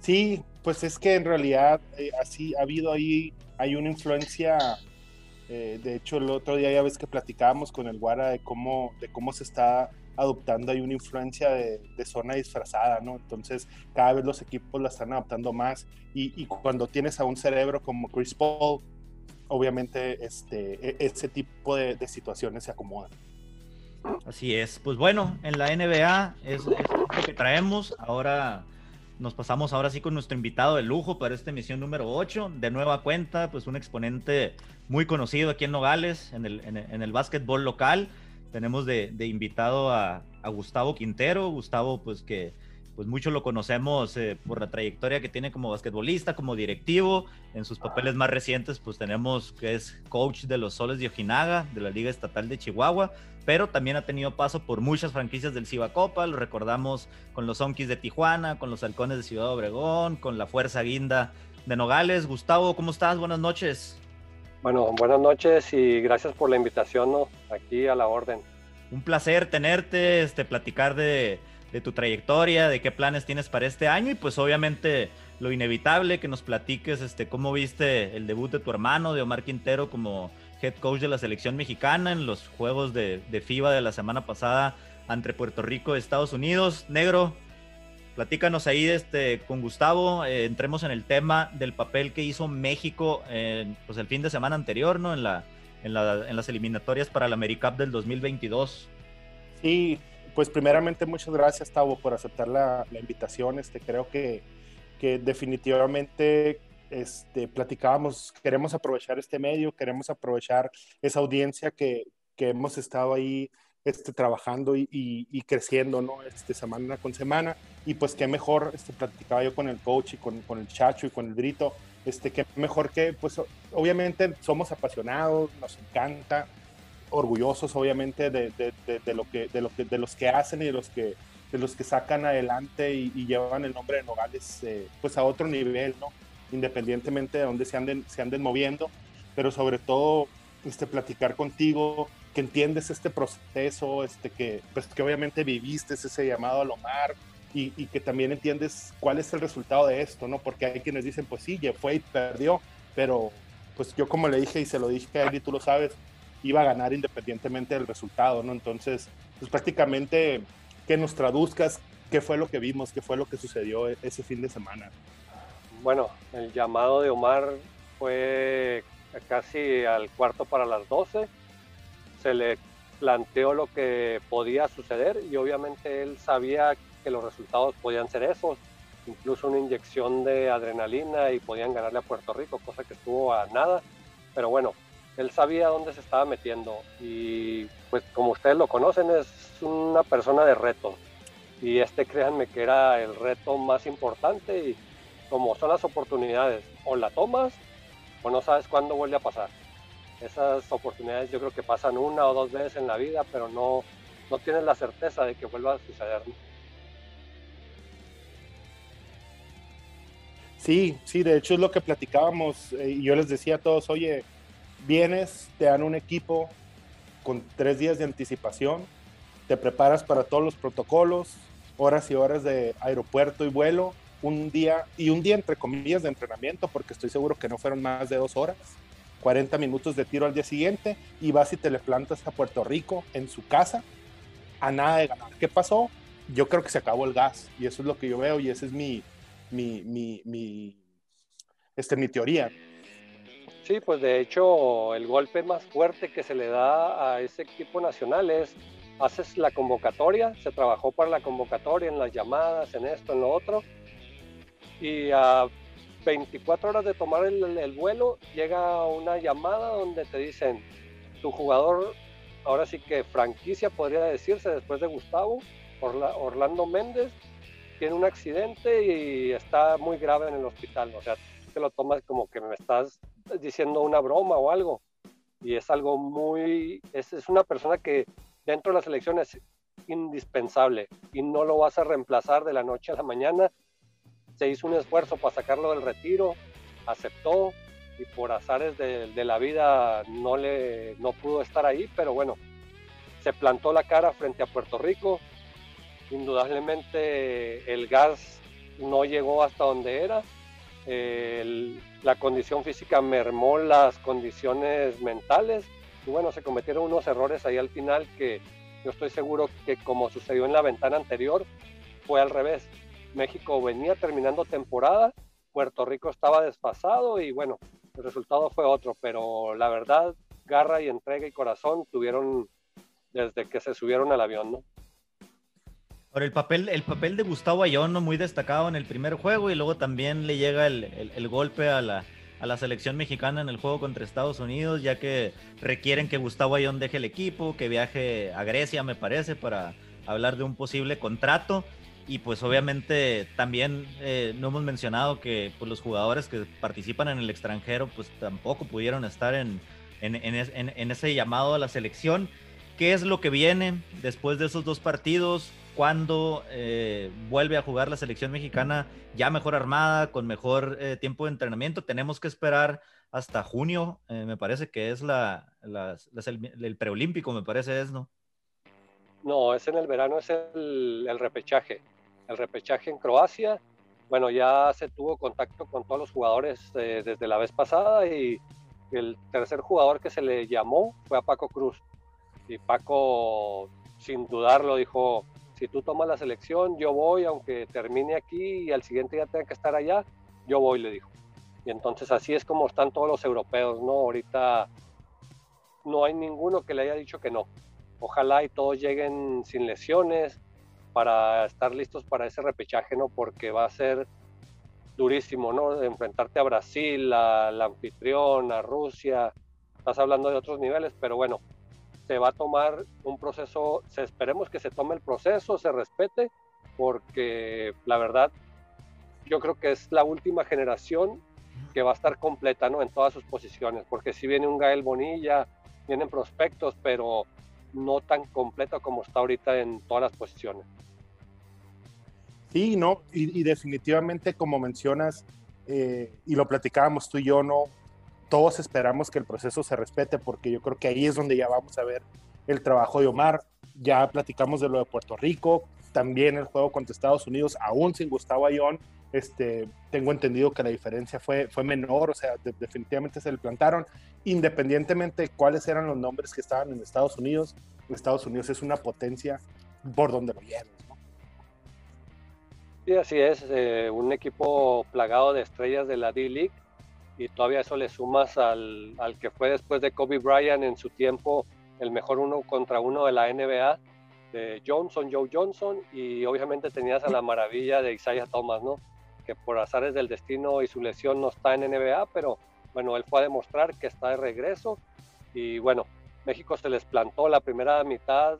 Sí, pues es que en realidad eh, así ha habido ahí, hay una influencia, eh, de hecho el otro día ya ves que platicábamos con el Guara de cómo, de cómo se está adoptando hay una influencia de, zona disfrazada, ¿no? Entonces cada vez los equipos la están adaptando más y, cuando tienes a un cerebro como Chris Paul, obviamente este, e, ese tipo de, situaciones se acomodan. Así es. Pues bueno, en la NBA es, lo que traemos. Ahora nos pasamos ahora sí con nuestro invitado de lujo para esta emisión número 8. De nueva cuenta, pues un exponente muy conocido aquí en Nogales, en el, en el, básquetbol local. Tenemos de, de invitado a, a, Gustavo Quintero. Gustavo, pues que pues mucho lo conocemos eh, por la trayectoria que tiene como basquetbolista, como directivo. En sus papeles más recientes, pues tenemos que es coach de los Soles de Ojinaga, de la Liga Estatal de Chihuahua, pero también ha tenido paso por muchas franquicias del Ciba Copa. Lo recordamos con los Onkis de Tijuana, con los Halcones de Ciudad Obregón, con la Fuerza Guinda de Nogales. Gustavo, ¿cómo estás? Buenas noches. Bueno, buenas noches y gracias por la invitación, ¿no? Aquí a la orden. Un placer tenerte, este, platicar de, de tu trayectoria, de qué planes tienes para este año y pues obviamente lo inevitable que nos platiques este cómo viste el debut de tu hermano de Omar Quintero como head coach de la selección mexicana en los juegos de, de FIBA de la semana pasada entre Puerto Rico y Estados Unidos. Negro, platícanos ahí este, con Gustavo, eh, entremos en el tema del papel que hizo México pues el fin de semana anterior, ¿no? En, la, en, la, en las eliminatorias para la AmeriCup del 2022. Sí, pues primeramente muchas gracias, Tavo, por aceptar la, invitación. Este, creo que, que definitivamente este, platicábamos, queremos aprovechar este medio, queremos aprovechar esa audiencia que, que hemos estado ahí este, trabajando y, y, creciendo, ¿no? Este, semana con semana. Y pues qué mejor, este, platicaba yo con el coach y con, con el Chacho y con el Brito, este, qué mejor que, pues obviamente somos apasionados, nos encanta, orgullosos obviamente de, de, lo que, de, lo que, de los que hacen y de los que, de los que sacan adelante y, llevan el nombre de Nogales eh, pues a otro nivel, independientemente de dónde se anden, se anden moviendo, pero sobre todo este, platicar contigo, que entiendes este proceso, este, que, pues, que obviamente viviste ese llamado a Lomar y, y, que también entiendes cuál es el resultado de esto, ¿no? Porque hay quienes dicen, pues sí, ya fue y perdió, pero pues yo como le dije y se lo dije a él y tú lo sabes, iba a ganar independientemente del resultado, ¿no? Entonces, pues prácticamente que nos traduzcas qué fue lo que vimos, qué fue lo que sucedió e-, ese fin de semana. Bueno, el llamado de Omar fue casi al cuarto para las 12. Se le planteó lo que podía suceder y obviamente él sabía que los resultados podían ser esos, incluso una inyección de adrenalina y podían ganarle a Puerto Rico, cosa que estuvo a nada. Pero bueno, él sabía dónde se estaba metiendo y pues como ustedes lo conocen es una persona de reto. Y este créanme que era el reto más importante y como son las oportunidades o la tomas o no sabes cuándo vuelve a pasar. Esas oportunidades yo creo que pasan una o dos veces en la vida pero no no tienes la certeza de que vuelva a suceder Sí, sí, de hecho es lo que platicábamos eh, y yo les decía a todos, oye, vienes, te dan un equipo con tres días de anticipación, te preparas para todos los protocolos, horas y horas de aeropuerto y vuelo, un día y un día entre comillas de entrenamiento, porque estoy seguro que no fueron más de dos horas, 40 minutos de tiro al día siguiente y vas y te le plantas a Puerto Rico en su casa a nada de ganar. ¿Qué pasó? Yo creo que se acabó el gas y eso es lo que yo veo y esa es mi, mi, mi, mi, este, mi teoría. Sí, pues de hecho el golpe más fuerte que se le da a ese equipo nacional es, haces la convocatoria, se trabajó para la convocatoria en las llamadas, en esto, en lo otro, y a 24 horas de tomar el, vuelo llega una llamada donde te dicen, tu jugador, ahora sí que franquicia podría decirse después de Gustavo, Orlando Méndez, tiene un accidente y está muy grave en el hospital, o sea, lo tomas como que me estás diciendo una broma o algo. Y es algo muy, es, es una persona que dentro de la selección es indispensable y no lo vas a reemplazar de la noche a la mañana. Se hizo un esfuerzo para sacarlo del retiro, aceptó y por azares de, de, la vida no, le, no pudo estar ahí, pero bueno, se plantó la cara frente a Puerto Rico. Indudablemente el gas no llegó hasta donde era la condición física mermó las condiciones mentales y bueno, se cometieron unos errores ahí al final que yo estoy seguro que como sucedió en la ventana anterior, fue al revés. México venía terminando temporada, Puerto Rico estaba desfasado y bueno, el resultado fue otro, pero la verdad, garra y entrega y corazón tuvieron desde que se subieron al avión, ¿no? Por el papel, el papel de Gustavo Ayón muy destacado en el primer juego y luego también le llega el, el, golpe a la, a la, selección mexicana en el juego contra Estados Unidos, ya que requieren que Gustavo Ayón deje el equipo, que viaje a Grecia, me parece, para hablar de un posible contrato. Y pues obviamente también eh, no hemos mencionado que pues, los jugadores que participan en el extranjero pues tampoco pudieron estar en, en, en, en ese llamado a la selección. ¿Qué es lo que viene después de esos dos partidos? Cuando eh, vuelve a jugar la selección mexicana ya mejor armada, con mejor eh, tiempo de entrenamiento. Tenemos que esperar hasta junio, eh, me parece que es la, el, preolímpico, me parece es, ¿no? No, es en el verano, es el, el, repechaje. El repechaje en Croacia. Bueno, ya se tuvo contacto con todos los jugadores desde la vez pasada y el tercer jugador que se le llamó fue a Paco Cruz. Y Paco, sin dudarlo, dijo, si tú tomas la selección, yo voy, aunque termine aquí y al siguiente día tenga que estar allá, yo voy, le dijo. Y entonces así es como están todos los europeos, ¿no? Ahorita no hay ninguno que le haya dicho que no. Ojalá y todos lleguen sin lesiones para estar listos para ese repechaje, ¿no? Porque va a ser durísimo, ¿no? Enfrentarte a Brasil, a la anfitrión, a Rusia. Estás hablando de otros niveles, pero bueno, se va a tomar un proceso, se, esperemos que se tome el proceso, se respete, porque la verdad yo creo que es la última generación que va a estar completa ¿no? en todas sus posiciones, porque si viene un Gael Bonilla, vienen prospectos, pero no tan completo como está ahorita en todas las posiciones. Sí, no, y, definitivamente como mencionas, eh, y lo platicábamos tú y yo, no, todos esperamos que el proceso se respete porque yo creo que ahí es donde ya vamos a ver el trabajo de Omar. Ya platicamos de lo de Puerto Rico, también el juego contra Estados Unidos, aún sin Gustavo Ayón. Este, tengo entendido que la diferencia fue, fue menor, o sea, definitivamente se le plantaron, independientemente de cuáles eran los nombres que estaban en Estados Unidos. Estados Unidos es una potencia por donde lo. Sí, así es, eh, un equipo plagado de estrellas de la D-League y todavía eso le sumas al, al, que fue después de Kobe Bryant en su tiempo el mejor uno contra uno de la NBA, de Johnson, Joe Johnson, y obviamente tenías a la maravilla de Isaiah Thomas, ¿no? Que por azares del destino y su lesión no está en NBA, pero bueno, él fue a demostrar que está de regreso. Y bueno, México se les plantó la primera mitad,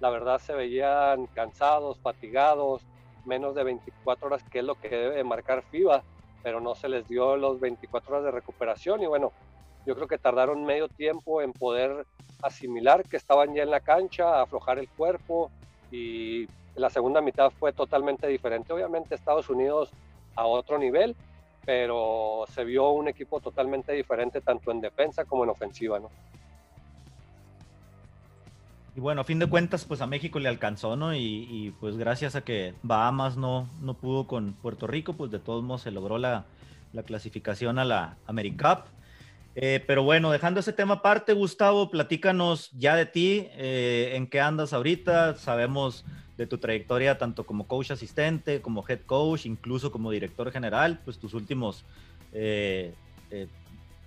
la verdad se veían cansados, fatigados, menos de 24 horas, que es lo que debe marcar FIBA pero no se les dio los 24 horas de recuperación y bueno, yo creo que tardaron medio tiempo en poder asimilar que estaban ya en la cancha, aflojar el cuerpo y la segunda mitad fue totalmente diferente. Obviamente Estados Unidos a otro nivel, pero se vio un equipo totalmente diferente tanto en defensa como en ofensiva, ¿no? Y bueno, a fin de cuentas, pues a México le alcanzó, ¿no? Y, pues gracias a que Bahamas no, no pudo con Puerto Rico, pues de todos modos se logró la, clasificación a la AmeriCup. Eh, pero bueno, dejando ese tema aparte, Gustavo, platícanos ya de ti, eh, en qué andas ahorita. Sabemos de tu trayectoria tanto como coach asistente, como head coach, incluso como director general, pues tus últimos, eh,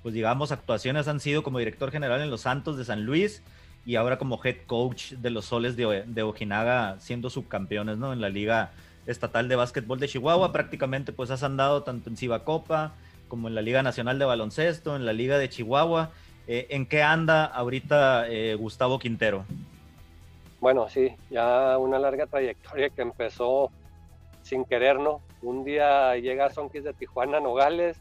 pues digamos, actuaciones han sido como director general en los Santos de San Luis y ahora como head coach de los Soles de, Ojinaga, siendo subcampeones ¿no? en la Liga Estatal de Básquetbol de Chihuahua. Prácticamente pues has andado tanto en Ciba Copa como en la Liga Nacional de Baloncesto, en la Liga de Chihuahua. Eh, ¿En qué anda ahorita eh, Gustavo Quintero? Bueno, sí, ya una larga trayectoria que empezó sin querer, ¿no? Un día llega Sonkis de Tijuana, Nogales,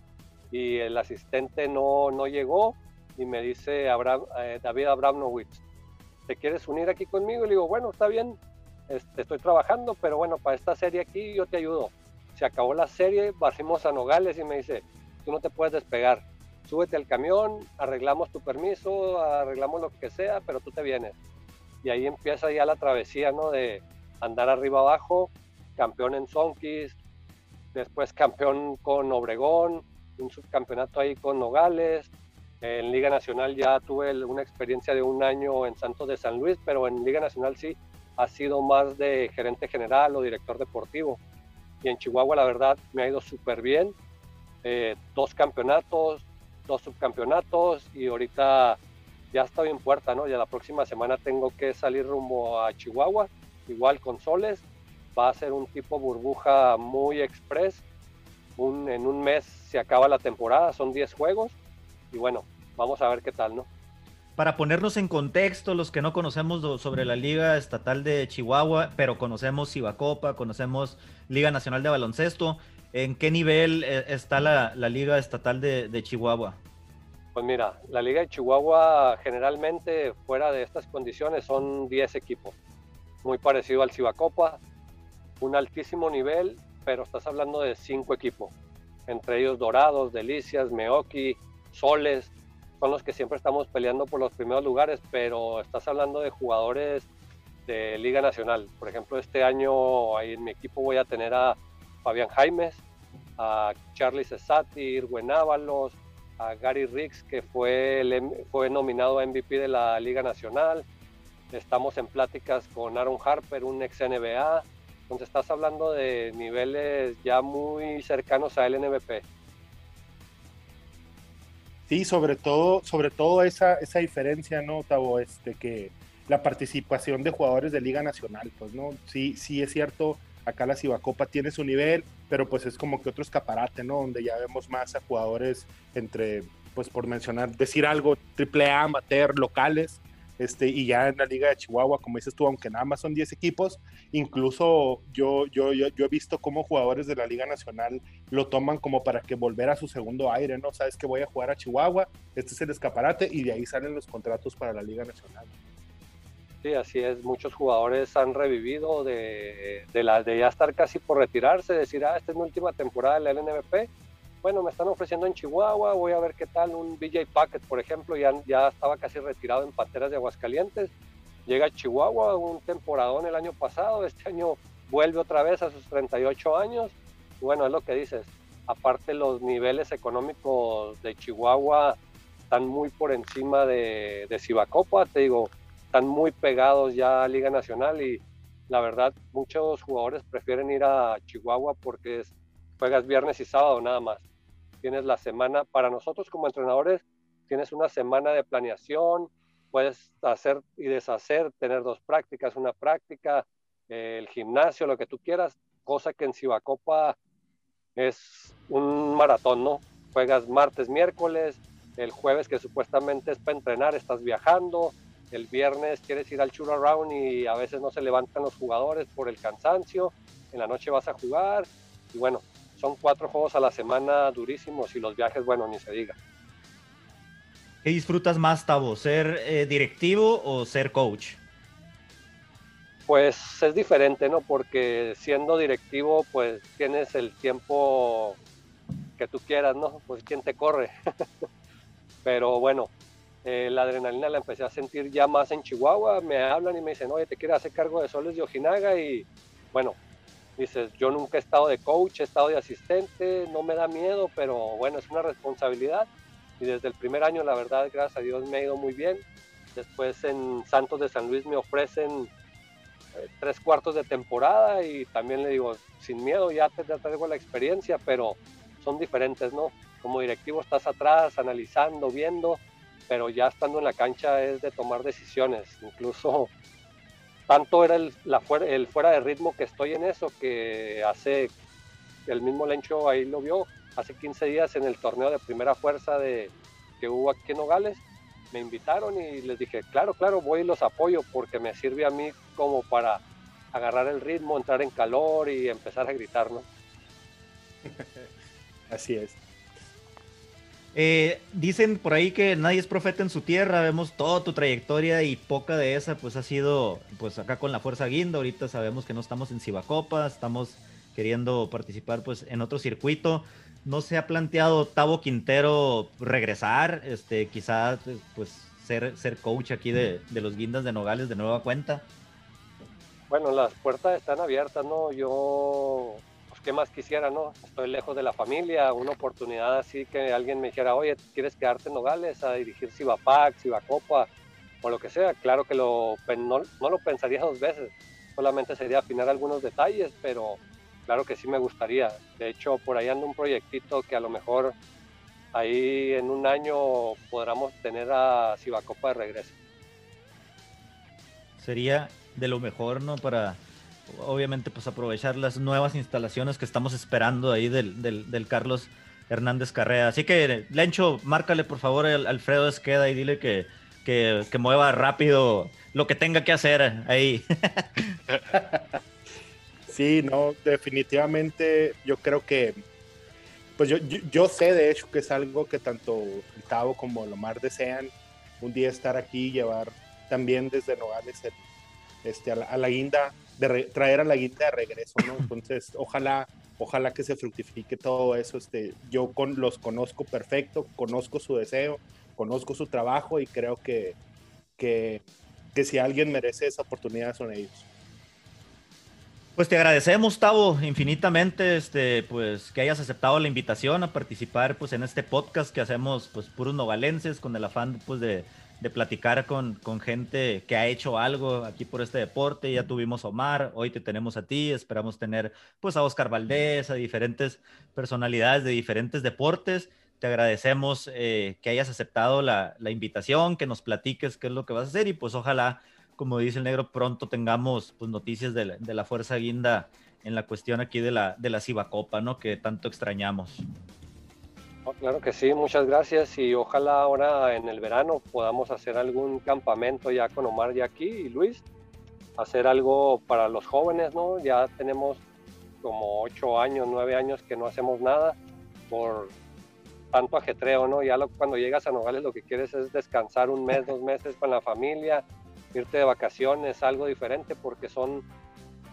y el asistente no, no llegó y me dice Abraham, eh, David Abramowitz, ¿te quieres unir aquí conmigo? Y le digo, bueno, está bien, este, estoy trabajando, pero bueno, para esta serie aquí yo te ayudo. Se acabó la serie, bajimos a Nogales y me dice, tú no te puedes despegar, súbete al camión, arreglamos tu permiso, arreglamos lo que sea, pero tú te vienes. Y ahí empieza ya la travesía, ¿no? De andar arriba abajo, campeón en Sonkis, después campeón con Obregón, un subcampeonato ahí con Nogales, en Liga Nacional ya tuve una experiencia de un año en Santos de San Luis, pero en Liga Nacional sí ha sido más de gerente general o director deportivo. Y en Chihuahua la verdad me ha ido súper bien. Eh, dos campeonatos, dos subcampeonatos y ahorita ya estoy en puerta, ¿no? Ya la próxima semana tengo que salir rumbo a Chihuahua, igual con soles. Va a ser un tipo burbuja muy express. en un mes se acaba la temporada, son 10 juegos. Y bueno, vamos a ver qué tal, ¿no? Para ponernos en contexto, los que no conocemos sobre la Liga Estatal de Chihuahua, pero conocemos Cibacopa, conocemos Liga Nacional de Baloncesto, ¿en qué nivel eh, está la, Liga Estatal de Chihuahua? Pues mira, la Liga de Chihuahua generalmente fuera de estas condiciones son 10 equipos, muy parecido al Cibacopa, un altísimo nivel, pero estás hablando de 5 equipos, entre ellos Dorados, Delicias, Meoki, Soles, son los que siempre estamos peleando por los primeros lugares, pero estás hablando de jugadores de Liga Nacional. Por ejemplo, este año ahí en mi equipo voy a tener a Fabián Jaimes, a Charlie Cesati, Irwin Ábalos, a Gary Riggs, que fue, fue nominado a MVP de la Liga Nacional. Estamos en pláticas con Aaron Harper, un ex NBA. Entonces estás hablando de niveles ya muy cercanos al MVP. Sí, sobre todo, sobre todo esa, esa diferencia, ¿no, Tavo? Este, que la participación de jugadores de Liga Nacional, pues, ¿no? Sí, sí es cierto, acá la Cibacopa tiene su nivel, pero pues es como que otro escaparate, ¿no? Donde ya vemos más a jugadores entre, pues por mencionar, decir algo, triple A, amateur, locales, este, y ya en la Liga de Chihuahua, como dices tú, aunque nada más son 10 equipos, incluso yo, yo, yo, he visto cómo jugadores de la Liga Nacional lo toman como para que volver a su segundo aire, ¿no? Sabes que voy a jugar a Chihuahua, este es el escaparate, y de ahí salen los contratos para la Liga Nacional. Sí, así es. Muchos jugadores han revivido de, de, la, de ya estar casi por retirarse, decir, ah, esta es mi última temporada en la LNVP. Bueno, me están ofreciendo en Chihuahua, voy a ver qué tal. Un BJ Packet, por ejemplo, ya, estaba casi retirado en Panteras de Aguascalientes. Llega a Chihuahua, un temporadón el año pasado. Este año vuelve otra vez a sus 38 años. bueno, es lo que dices. Aparte, los niveles económicos de Chihuahua están muy por encima de, de Cibacopa. Te digo, están muy pegados ya a Liga Nacional y la verdad muchos jugadores prefieren ir a Chihuahua porque juegas viernes y sábado nada más. Tienes la semana, para nosotros como entrenadores, tienes una semana de planeación, puedes hacer y deshacer, tener dos prácticas, una práctica, el gimnasio, lo que tú quieras, cosa que en Cibacopa es un maratón, ¿no? Juegas martes, miércoles, el jueves que supuestamente es para entrenar, estás viajando, el viernes quieres ir al churro around y a veces no se levantan los jugadores por el cansancio, en la noche vas a jugar y bueno, son cuatro juegos a la semana durísimos y los viajes, bueno, ni se diga. ¿Qué disfrutas más, Tavo? ¿Ser eh, directivo o ser coach? Pues es diferente, ¿no? Porque siendo directivo, pues tienes el tiempo que tú quieras, ¿no? Pues quién te corre. Pero bueno, eh, la adrenalina la empecé a sentir ya más en Chihuahua, me hablan y me dicen, oye, te quiero hacer cargo de Soles de Ojinaga y bueno, dices, yo nunca he estado de coach, he estado de asistente, no me da miedo, pero bueno, es una responsabilidad y desde el primer año, la verdad, gracias a Dios me ha ido muy bien. Después en Santos de San Luis me ofrecen eh, tres cuartos de temporada y también le digo, sin miedo, ya te, te traigo la experiencia, pero son diferentes, ¿no? Como directivo estás atrás, analizando, viendo, pero ya estando en la cancha es de tomar decisiones. Incluso tanto era el, fuera de ritmo que estoy en eso, que hace, el mismo Lencho ahí lo vio, hace 15 días en el torneo de primera fuerza de, que hubo aquí en Nogales, me invitaron y les dije, claro, claro, voy y los apoyo porque me sirve a mí como para agarrar el ritmo, entrar en calor y empezar a gritar, ¿no? Así es. Eh, dicen por ahí que nadie es profeta en su tierra, vemos toda tu trayectoria y poca de esa pues ha sido pues acá con la Fuerza Guinda, ahorita sabemos que no estamos en Cibacopa, estamos queriendo participar pues en otro circuito. ¿No se ha planteado Tavo Quintero regresar, este, quizás pues ser, ser coach aquí de, de los Guindas de Nogales de nueva cuenta? Bueno, las puertas están abiertas, ¿no? Yo ¿qué más quisiera, no? Estoy lejos de la familia, una oportunidad así que alguien me dijera, oye, ¿quieres quedarte en Nogales a dirigir Cibapac, Cibacopa o lo que sea? Claro que lo, no, no lo pensaría dos veces, solamente sería afinar algunos detalles, pero claro que sí me gustaría. De hecho, por ahí anda un proyectito que a lo mejor ahí en un año podamos tener a Cibacopa de regreso. Sería de lo mejor, ¿no? Para obviamente pues aprovechar las nuevas instalaciones que estamos esperando ahí del, del, Carlos Hernández Carrera. Así que, Lencho, márcale por favor al Alfredo Esqueda y dile que, que, que mueva rápido lo que tenga que hacer ahí. Sí, no, definitivamente yo creo que, pues yo, yo, sé de hecho que es algo que tanto el Tavo como Lomar desean un día estar aquí y llevar también desde Nogales este, a, la, guinda, de traer a la guinda de regreso, ¿no? Entonces, ojalá, ojalá que se fructifique todo eso. Este, yo con, los conozco perfecto, conozco su deseo, conozco su trabajo y creo que, que, que si alguien merece esa oportunidad son ellos. Pues te agradecemos, Tavo, infinitamente, este, pues que hayas aceptado la invitación a participar, pues en este podcast que hacemos, pues puros novalenses, con el afán, pues de, platicar con, con, gente que ha hecho algo aquí por este deporte. Ya tuvimos a Omar, hoy te tenemos a ti, esperamos tener, pues a Oscar Valdés, a diferentes personalidades de diferentes deportes. Te agradecemos eh, que hayas aceptado la, la invitación, que nos platiques qué es lo que vas a hacer y pues ojalá como dice el negro, pronto tengamos pues, noticias de la, Fuerza Guinda en la cuestión aquí de la, de la Cibacopa, ¿no? Que tanto extrañamos. Claro que sí, muchas gracias y ojalá ahora en el verano podamos hacer algún campamento ya con Omar y aquí y Luis, hacer algo para los jóvenes, ¿no? Ya tenemos como ocho años, nueve años que no hacemos nada por tanto ajetreo, ¿no? Ya cuando llegas a Nogales lo que quieres es descansar un mes, dos meses con la familia, irte de vacaciones, algo diferente, porque son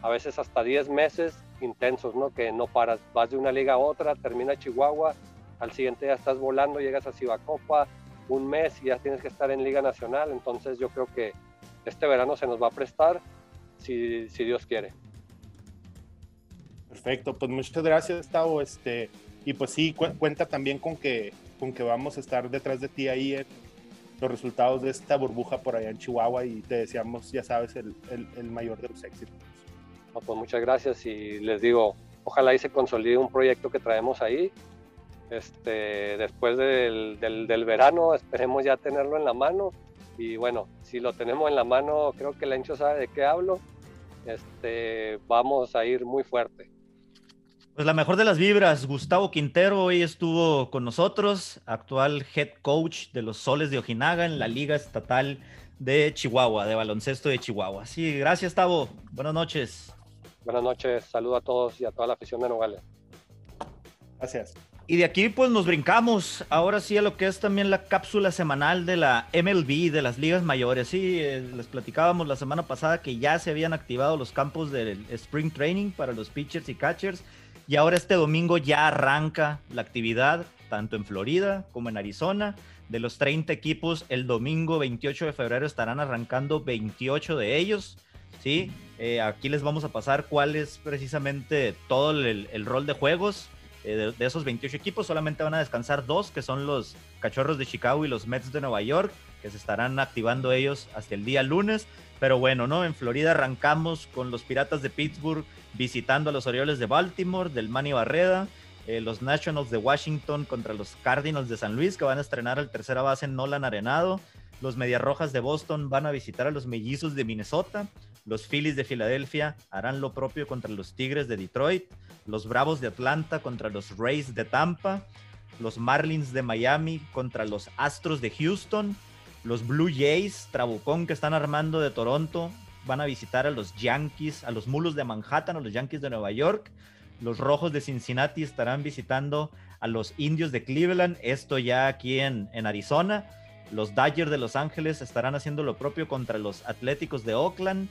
a veces hasta 10 meses intensos, ¿no? Que no paras, vas de una liga a otra, termina Chihuahua, al siguiente día estás volando, llegas a Cibacopa, un mes y ya tienes que estar en Liga Nacional, entonces yo creo que este verano se nos va a prestar, si, si Dios quiere. Perfecto, pues muchas gracias, Tavo, este, y pues sí, cuenta también con que, con que vamos a estar detrás de ti ahí en, los resultados de esta burbuja por allá en Chihuahua y te deseamos, ya sabes, el, el, mayor de los éxitos. pues muchas gracias y les digo, ojalá y se consolide un proyecto que traemos ahí. Este, después del, del, del, verano esperemos ya tenerlo en la mano y bueno, si lo tenemos en la mano, creo que el ancho sabe de qué hablo. Este, vamos a ir muy fuerte. Pues la mejor de las vibras, Gustavo Quintero hoy estuvo con nosotros, actual head coach de los Soles de Ojinaga en la Liga Estatal de Chihuahua, de baloncesto de Chihuahua. Sí, gracias, Tavo. Buenas noches. Buenas noches, saludo a todos y a toda la afición de Nogales. Gracias. Y de aquí pues nos brincamos ahora sí a lo que es también la cápsula semanal de la MLB, de las ligas mayores. Sí, eh, les platicábamos la semana pasada que ya se habían activado los campos del Spring Training para los pitchers y catchers y ahora este domingo ya arranca la actividad, tanto en Florida como en Arizona. De los 30 equipos, el domingo 28 de febrero estarán arrancando 28 de ellos. ¿sí? Eh, aquí les vamos a pasar cuál es precisamente todo el, rol de juegos. Eh, de, esos 28 equipos solamente van a descansar dos, que son los Cachorros de Chicago y los Mets de Nueva York, que se estarán activando ellos hasta el día lunes. Pero bueno, ¿no? En Florida arrancamos con los Piratas de Pittsburgh visitando a los Orioles de Baltimore, del Manny Barreda, eh, los Nationals de Washington contra los Cardinals de San Luis, que van a estrenar al tercera base Nolan Arenado. Los Medias Rojas de Boston van a visitar a los Mellizos de Minnesota. Los Phillies de Filadelfia harán lo propio contra los Tigres de Detroit. Los Bravos de Atlanta contra los Rays de Tampa. Los Marlins de Miami contra los Astros de Houston. Los Blue Jays, Trabucón, que están armando de Toronto, van a visitar a los Yankees, a los Mulos de Manhattan, a los Yankees de Nueva York. Los Rojos de Cincinnati estarán visitando a los Indios de Cleveland, esto ya aquí en, en Arizona. Los Dodgers de Los Ángeles estarán haciendo lo propio contra los Atléticos de Oakland.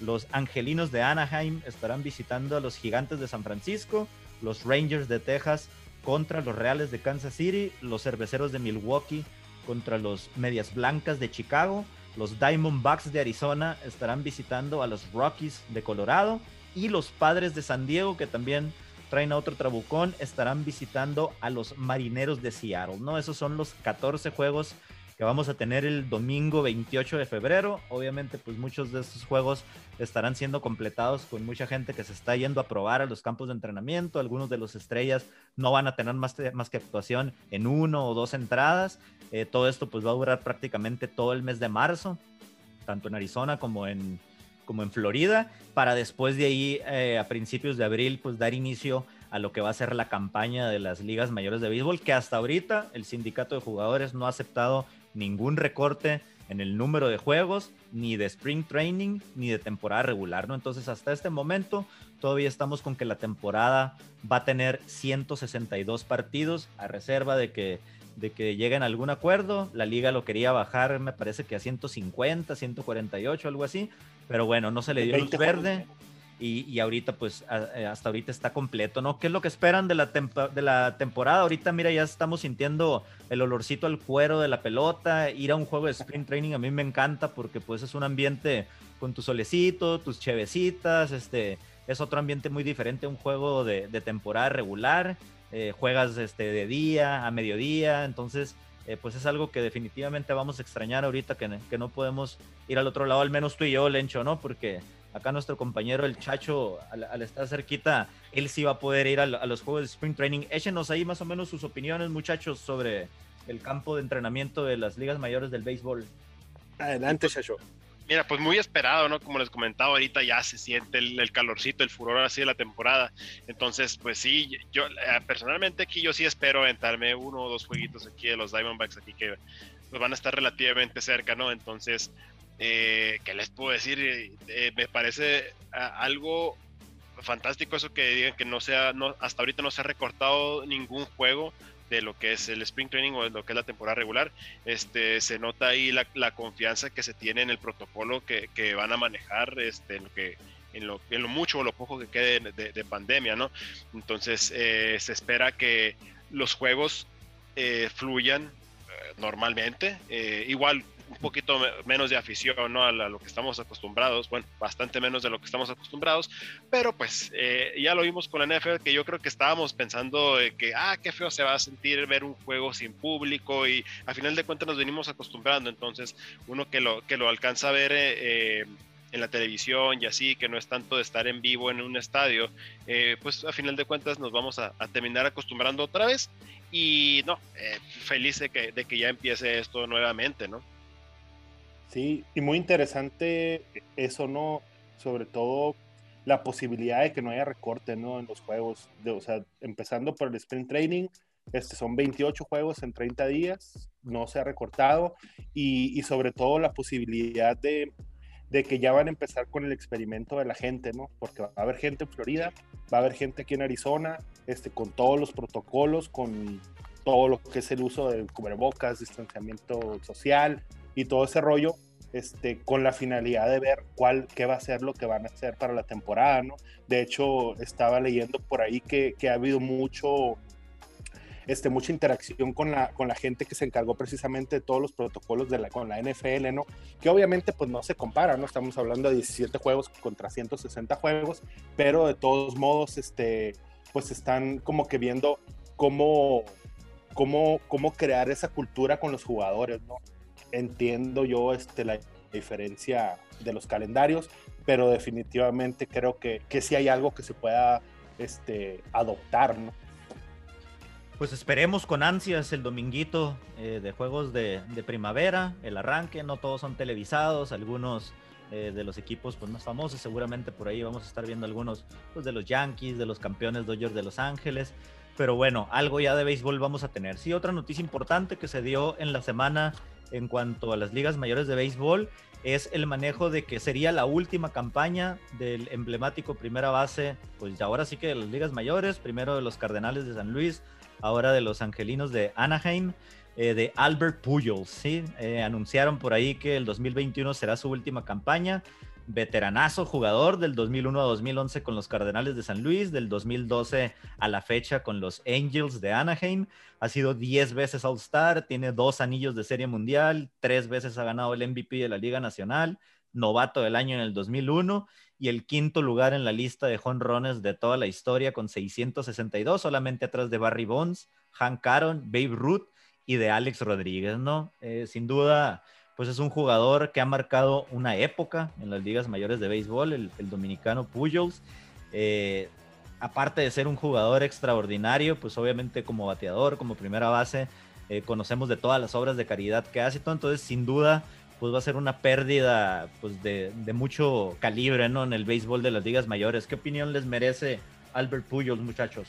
Los Angelinos de Anaheim estarán visitando a los Gigantes de San Francisco. Los Rangers de Texas contra los Reales de Kansas City. Los Cerveceros de Milwaukee contra los Medias Blancas de Chicago. Los Diamondbacks de Arizona estarán visitando a los Rockies de Colorado y los Padres de San Diego, que también traen a otro trabucón, estarán visitando a los Marineros de Seattle, ¿no? Esos son los 14 juegos que vamos a tener el domingo 28 de febrero. Obviamente, pues muchos de estos juegos estarán siendo completados con mucha gente que se está yendo a probar a los campos de entrenamiento. Algunos de los estrellas no van a tener más, más que actuación en uno o dos entradas. Eh, todo esto pues va a durar prácticamente todo el mes de marzo, tanto en Arizona como en, como en Florida, para después de ahí, eh, a principios de abril, pues dar inicio a lo que va a ser la campaña de las ligas mayores de béisbol, que hasta ahorita el sindicato de jugadores no ha aceptado ningún recorte en el número de juegos, ni de spring training, ni de temporada regular, ¿no? Entonces, hasta este momento, todavía estamos con que la temporada va a tener 162 partidos, a reserva de que, de que lleguen a algún acuerdo. La liga lo quería bajar, me parece que a 150, 148, algo así, pero bueno, no se le dio luz verde y, ahorita pues eh, hasta ahorita está completo, ¿no? ¿Qué es lo que esperan de la, de la temporada? Ahorita mira, ya estamos sintiendo el olorcito al cuero de la pelota, ir a un juego de sprint training a mí me encanta porque pues es un ambiente con tu solecito, tus chevecitas, este, es otro ambiente muy diferente a un juego de, temporada regular, eh, juegas este, de día, a mediodía, entonces... Eh, pues es algo que definitivamente vamos a extrañar ahorita que, que no podemos ir al otro lado, al menos tú y yo, Lencho, ¿no? Porque Acá nuestro compañero el Chacho, al, estar cerquita, él sí va a poder ir a, los juegos de Spring Training. Échenos ahí más o menos sus opiniones, muchachos, sobre el campo de entrenamiento de las ligas mayores del béisbol. Adelante, Chacho. Mira, pues muy esperado, ¿no? Como les comentaba ahorita, ya se siente el, calorcito, el furor así de la temporada. Entonces, pues sí, yo eh, personalmente aquí yo sí espero aventarme uno o dos jueguitos aquí de los Diamondbacks aquí que pues, van a estar relativamente cerca, ¿no? Entonces, eh, ¿Qué les puedo decir? Eh, eh, me parece algo fantástico eso que digan que no sea, no, hasta ahorita no se ha recortado ningún juego de lo que es el Spring Training o de lo que es la temporada regular. Este, se nota ahí la, confianza que se tiene en el protocolo que, van a manejar, este, en lo que en en lo, mucho o lo poco que quede de, de pandemia, ¿no? Entonces eh, se espera que los juegos eh, fluyan normalmente. igual un poquito menos de afición ¿no? a, lo que estamos acostumbrados, bueno, bastante menos de lo que estamos acostumbrados, pero pues eh, ya lo vimos con la NFL, que yo creo que estábamos pensando que, ah, qué feo se va a sentir ver un juego sin público y a final de cuentas nos venimos acostumbrando, entonces uno que lo, que lo alcanza a ver... Eh, en la televisión y así, que no es tanto de estar en vivo en un estadio, eh, pues a final de cuentas nos vamos a, terminar acostumbrando otra vez y no, feliz de que, de que ya empiece esto nuevamente, ¿no? Sí, y muy interesante eso, ¿no? Sobre todo la posibilidad de que no haya recorte, ¿no? En los juegos, de, o sea, empezando por el sprint training, este, son 28 juegos en 30 días, no se ha recortado, y, sobre todo la posibilidad de, de, que ya van a empezar con el experimento de la gente, ¿no? Porque va a haber gente en Florida, va a haber gente aquí en Arizona, este, con todos los protocolos, con todo lo que es el uso de cubrebocas, distanciamiento social, y todo ese rollo, este, con la finalidad de ver cuál, qué va a ser lo que van a hacer para la temporada, ¿no? De hecho, estaba leyendo por ahí que, que ha habido mucho, este, mucha interacción con la, con la gente que se encargó precisamente de todos los protocolos de la, con la NFL, ¿no? Que obviamente pues no se compara, ¿no? Estamos hablando de 17 juegos contra 160 juegos, pero de todos modos, este, pues están como que viendo cómo, cómo, cómo crear esa cultura con los jugadores, ¿no? Entiendo yo este, la diferencia de los calendarios, pero definitivamente creo que, que sí hay algo que se pueda este, adoptar, ¿no? Pues esperemos con ansias el dominguito eh, de juegos de, primavera, el arranque, no todos son televisados, algunos eh, de los equipos pues, más famosos, seguramente por ahí vamos a estar viendo algunos pues, de los Yankees, de los campeones Dodgers de Los Ángeles, pero bueno, algo ya de béisbol vamos a tener. Sí, otra noticia importante que se dio en la semana en cuanto a las ligas mayores de béisbol es el manejo de que sería la última campaña del emblemático primera base, pues ahora sí que de las ligas mayores, primero de los Cardenales de San Luis, ahora de los Angelinos de Anaheim, eh, de Albert Pujols, ¿sí? Eh, anunciaron por ahí que el 2021 será su última campaña veteranazo jugador del 2001 a 2011 con los Cardenales de San Luis, del 2012 a la fecha con los Angels de Anaheim. Ha sido 10 veces All-Star, tiene dos anillos de Serie Mundial, tres veces ha ganado el MVP de la Liga Nacional, novato del año en el 2001 y el quinto lugar en la lista de jonrones de toda la historia con 662, solamente atrás de Barry Bonds, Hank Aaron, Babe Ruth y de Alex Rodríguez, ¿no? Eh, sin duda, pues es un jugador que ha marcado una época en las ligas mayores de béisbol, el, dominicano Pujols. Eh, aparte de ser un jugador extraordinario, pues obviamente como bateador, como primera base, eh, conocemos de todas las obras de caridad que hace y todo, entonces sin duda pues va a ser una pérdida pues de, mucho calibre ¿no? en el béisbol de las ligas mayores. ¿Qué opinión les merece Albert Pujols, muchachos?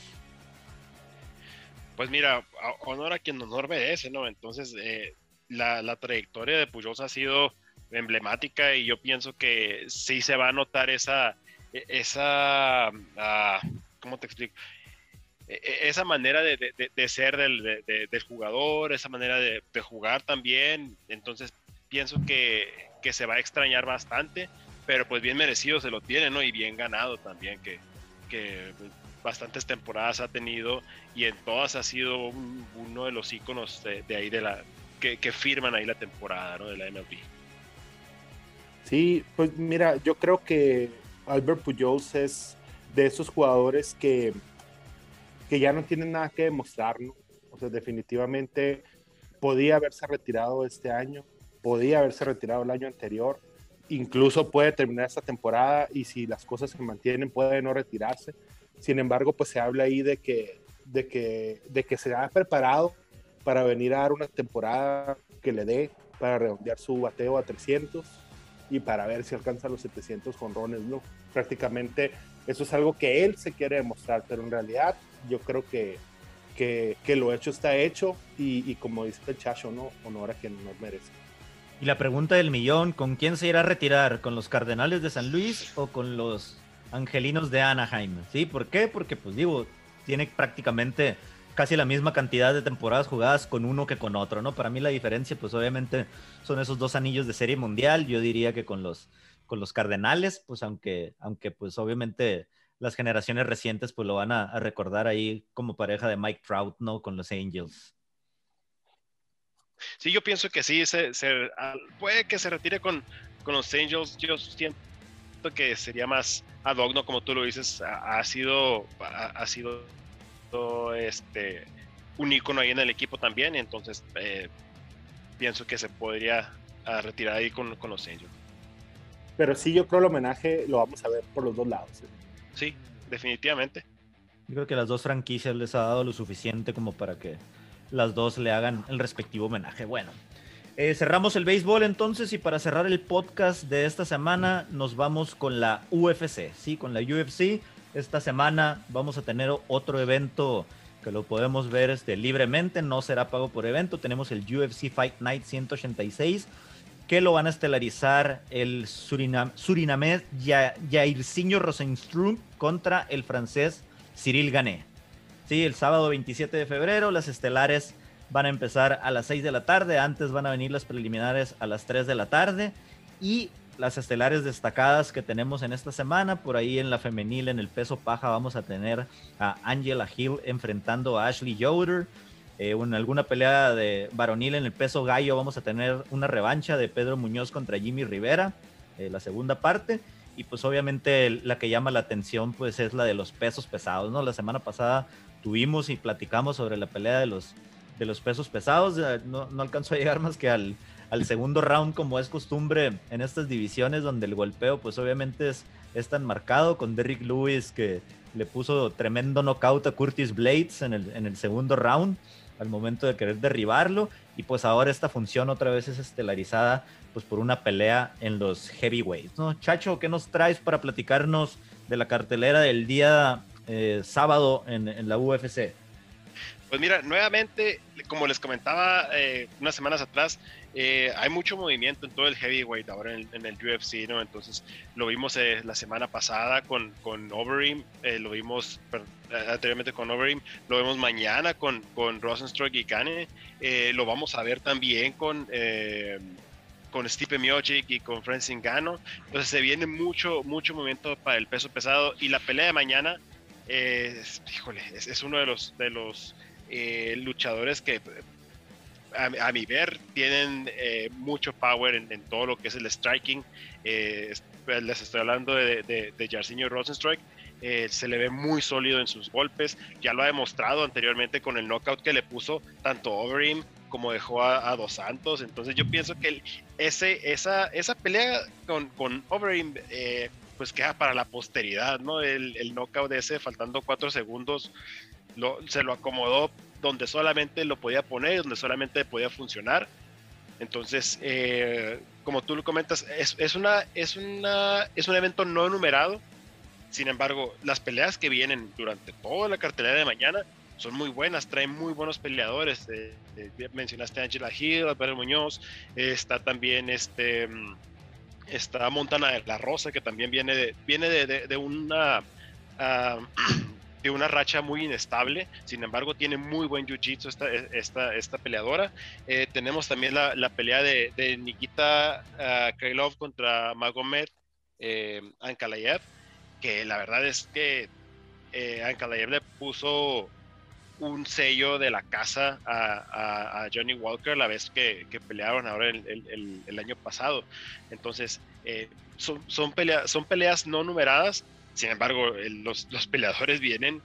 Pues mira, honor a quien honor merece, ¿no? Entonces, eh, la, trayectoria de Pujols ha sido emblemática y yo pienso que sí se va a notar esa, e, esa, uh, ¿cómo te explico? E, e, esa manera de, de, de ser del, del, jugador, esa manera de, jugar también. Entonces, pienso que, que, se va a extrañar bastante, pero pues bien merecido se lo tiene, ¿no? Y bien ganado también, que, que bastantes temporadas ha tenido y en todas ha sido uno de los iconos de, ahí de la que, firman ahí la temporada ¿no? de la MLB. Sí, pues mira, yo creo que Albert Pujols es de esos jugadores que, que ya no tienen nada que demostrar, O sea, definitivamente podía haberse retirado este año, podía haberse retirado el año anterior, incluso puede terminar esta temporada y si las cosas se mantienen puede no retirarse. Sin embargo, pues se habla ahí de que, de que, de que se ha preparado para venir a dar una temporada que le dé para redondear su bateo a 300 y para ver si alcanza los 700 jonrones, ¿no? Prácticamente eso es algo que él se quiere demostrar, pero en realidad yo creo que, que, lo hecho está hecho y, y, como dice el Chacho, ¿no? Honor a quien nos merece. Y la pregunta del millón, ¿con quién se irá a retirar? ¿Con los Cardenales de San Luis o con los Angelinos de Anaheim. ¿Sí? ¿Por qué? Porque, pues digo, tiene prácticamente casi la misma cantidad de temporadas jugadas con uno que con otro, ¿no? Para mí la diferencia, pues obviamente son esos dos anillos de serie mundial. Yo diría que con los, con los Cardenales, pues aunque, aunque pues obviamente las generaciones recientes pues lo van a, recordar ahí como pareja de Mike Trout, ¿no? Con los Angels. Sí, yo pienso que sí, puede que se retire con, con los Angels. Yo siento que sería más ad hoc, Como tú lo dices, ha, sido, ha, sido este, un icono ahí en el equipo también, entonces eh, pienso que se podría ah, retirar ahí con, con, los Angels. Pero sí, yo creo el homenaje lo vamos a ver por los dos lados. ¿eh? Sí, definitivamente. Yo creo que las dos franquicias les ha dado lo suficiente como para que las dos le hagan el respectivo homenaje. Bueno, eh, cerramos el béisbol entonces y para cerrar el podcast de esta semana nos vamos con la UFC, sí, con la UFC. Esta semana vamos a tener otro evento que lo podemos ver este, libremente, no será pago por evento. Tenemos el UFC Fight Night 186 que lo van a estelarizar el Surinam surinamés Jairzinho Rosenström contra el francés Cyril Gané. Sí, el sábado 27 de febrero las estelares van a empezar a las 6 de la tarde, antes van a venir las preliminares a las 3 de la tarde y las estelares destacadas que tenemos en esta semana, por ahí en la femenil, en el peso paja, vamos a tener a Angela Hill enfrentando a Ashley Yoder. Eh, en alguna pelea de varonil en el peso gallo vamos a tener una revancha de Pedro Muñoz contra Jimmy Rivera, eh, la segunda parte. Y pues obviamente la que llama la atención pues es la de los pesos pesados, ¿no? La semana pasada tuvimos y platicamos sobre la pelea de los de los pesos pesados. No, no alcanzó a llegar más que al, al, segundo round, como es costumbre en estas divisiones, donde el golpeo, pues obviamente es, es tan marcado con Derrick Lewis que le puso tremendo knockout a Curtis Blades en el, en el segundo round al momento de querer derribarlo. Y pues ahora esta función otra vez es estelarizada pues por una pelea en los heavyweights. ¿no? Chacho, ¿qué nos traes para platicarnos de la cartelera del día eh, sábado en, en la UFC? Pues mira, nuevamente, como les comentaba eh, unas semanas atrás, eh, hay mucho movimiento en todo el heavyweight ahora en, el UFC, ¿no? Entonces, lo vimos eh, la semana pasada con, con Overeem, lo vimos anteriormente con Overeem, lo vemos mañana con, con Rosenstruck y Kane, lo vamos a ver también con con Stipe Miocic y con Francis Ngannou. Entonces se viene mucho, mucho movimiento para el peso pesado y la pelea de mañana, híjole, es, es, uno de los, de los eh, luchadores que a, mi ver tienen eh, mucho power en, todo lo que es el striking. Eh, les estoy hablando de, de, de Rosenstrike. se le ve muy sólido en sus golpes. Ya lo ha demostrado anteriormente con el knockout que le puso tanto Overeem como dejó a, Dos Santos. Entonces yo pienso que ese, esa, esa pelea con, con Overeem, eh, pues queda para la posteridad, ¿no? El, el knockout de ese, faltando cuatro segundos, lo, se lo acomodó donde solamente lo podía poner, donde solamente podía funcionar. Entonces, eh, como tú lo comentas, es, es, una, es, una, es un evento no numerado. Sin embargo, las peleas que vienen durante toda la cartelera de mañana son muy buenas, traen muy buenos peleadores. Eh, eh, mencionaste a Angela Hill, Alberto Muñoz, está también este, está Montana de la Rosa, que también viene de, viene de, de, una... Ah, de una racha muy inestable, sin embargo tiene muy buen jiu-jitsu esta, esta, esta, peleadora. Eh, tenemos también la, la pelea de, de Nikita uh, Krylov contra Magomed eh, Ankalaev, que la verdad es que eh, Ankalaev le puso un sello de la casa a, Johnny Walker la vez que, pelearon ahora el, el, año pasado. Entonces, eh, son, son, son peleas no numeradas, sin embargo, los, los, peleadores vienen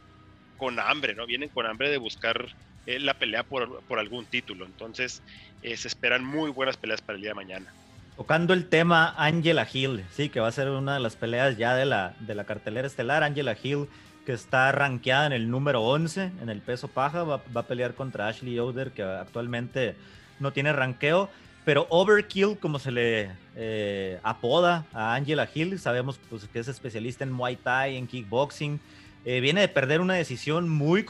con hambre, ¿no? Vienen con hambre de buscar eh, la pelea por, por, algún título. Entonces, eh, se esperan muy buenas peleas para el día de mañana. Tocando el tema Angela Hill, sí, que va a ser una de las peleas ya de la, de la cartelera estelar. Angela Hill que está rankeada en el número 11 en el peso paja, va, a pelear contra Ashley Yoder, que actualmente no tiene ranqueo, pero Overkill, como se le eh, apoda a Angela Hill, sabemos pues, que es especialista en Muay Thai, en kickboxing, eh, viene de perder una decisión muy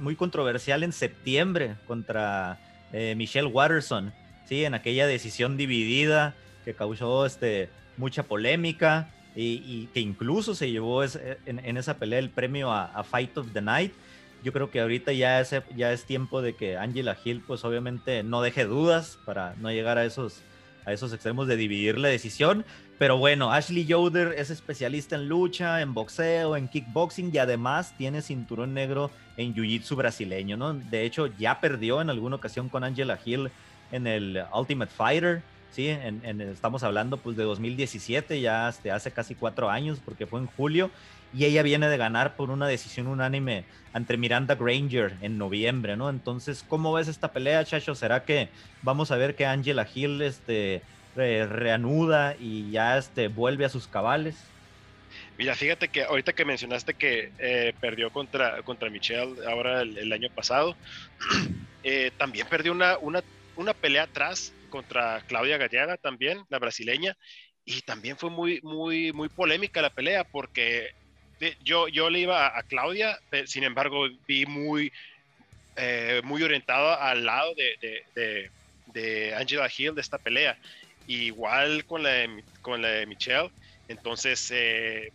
muy controversial en septiembre contra eh, Michelle Watterson, ¿sí? en aquella decisión dividida que causó este, mucha polémica y, que incluso se llevó en, esa pelea el premio a, Fight of the Night. Yo creo que ahorita ya es, ya es tiempo de que Angela Hill, pues obviamente no deje dudas para no llegar a esos, a esos extremos de dividir la decisión. Pero bueno, Ashley Yoder es especialista en lucha, en boxeo, en kickboxing y además tiene cinturón negro en jiu-jitsu brasileño, ¿no? De hecho, ya perdió en alguna ocasión con Angela Hill en el Ultimate Fighter. ¿sí? En, estamos hablando pues de 2017, ya este, hace casi cuatro años, porque fue en julio, y ella viene de ganar por una decisión unánime ante Miranda Granger en noviembre, ¿no? Entonces, ¿cómo ves esta pelea, Chacho? ¿Será que vamos a ver que Angela Hill este, reanuda y ya este, vuelve a sus cabales? Mira, fíjate que ahorita que mencionaste que eh, perdió contra, contra Michelle ahora el, año pasado, eh, también perdió una, una, una pelea atrás contra Claudia Gallega también, la brasileña, y también fue muy, muy, muy polémica la pelea porque yo, yo le iba a, Claudia, sin embargo vi muy, eh, muy orientado al lado de, de, de, Angela Hill de esta pelea. Igual con la de, con la de Michelle. Entonces, eh,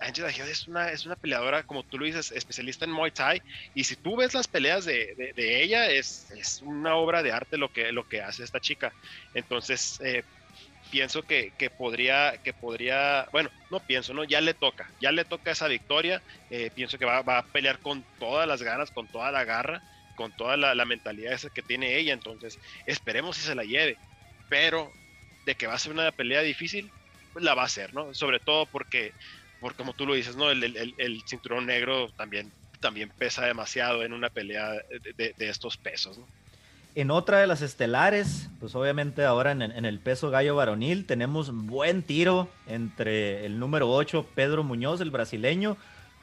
Angela Hill es una, es una peleadora, como tú lo dices, especialista en Muay Thai. Y si tú ves las peleas de, de, ella, es, es, una obra de arte lo que, lo que hace esta chica. Entonces, eh, pienso que, que, podría, que podría, bueno, no pienso, ¿no? Ya le toca, ya le toca esa victoria. Eh, pienso que va, va, a pelear con todas las ganas, con toda la garra, con toda la, mentalidad esa que tiene ella. Entonces, esperemos si se la lleve. Pero de que va a ser una pelea difícil, la va a ser, ¿no? Sobre todo porque porque como tú lo dices, ¿no? El, cinturón negro también, también pesa demasiado en una pelea de, estos pesos, En otra de las estelares, pues obviamente ahora en, el peso gallo varonil, tenemos buen tiro entre el número 8, Pedro Muñoz, el brasileño,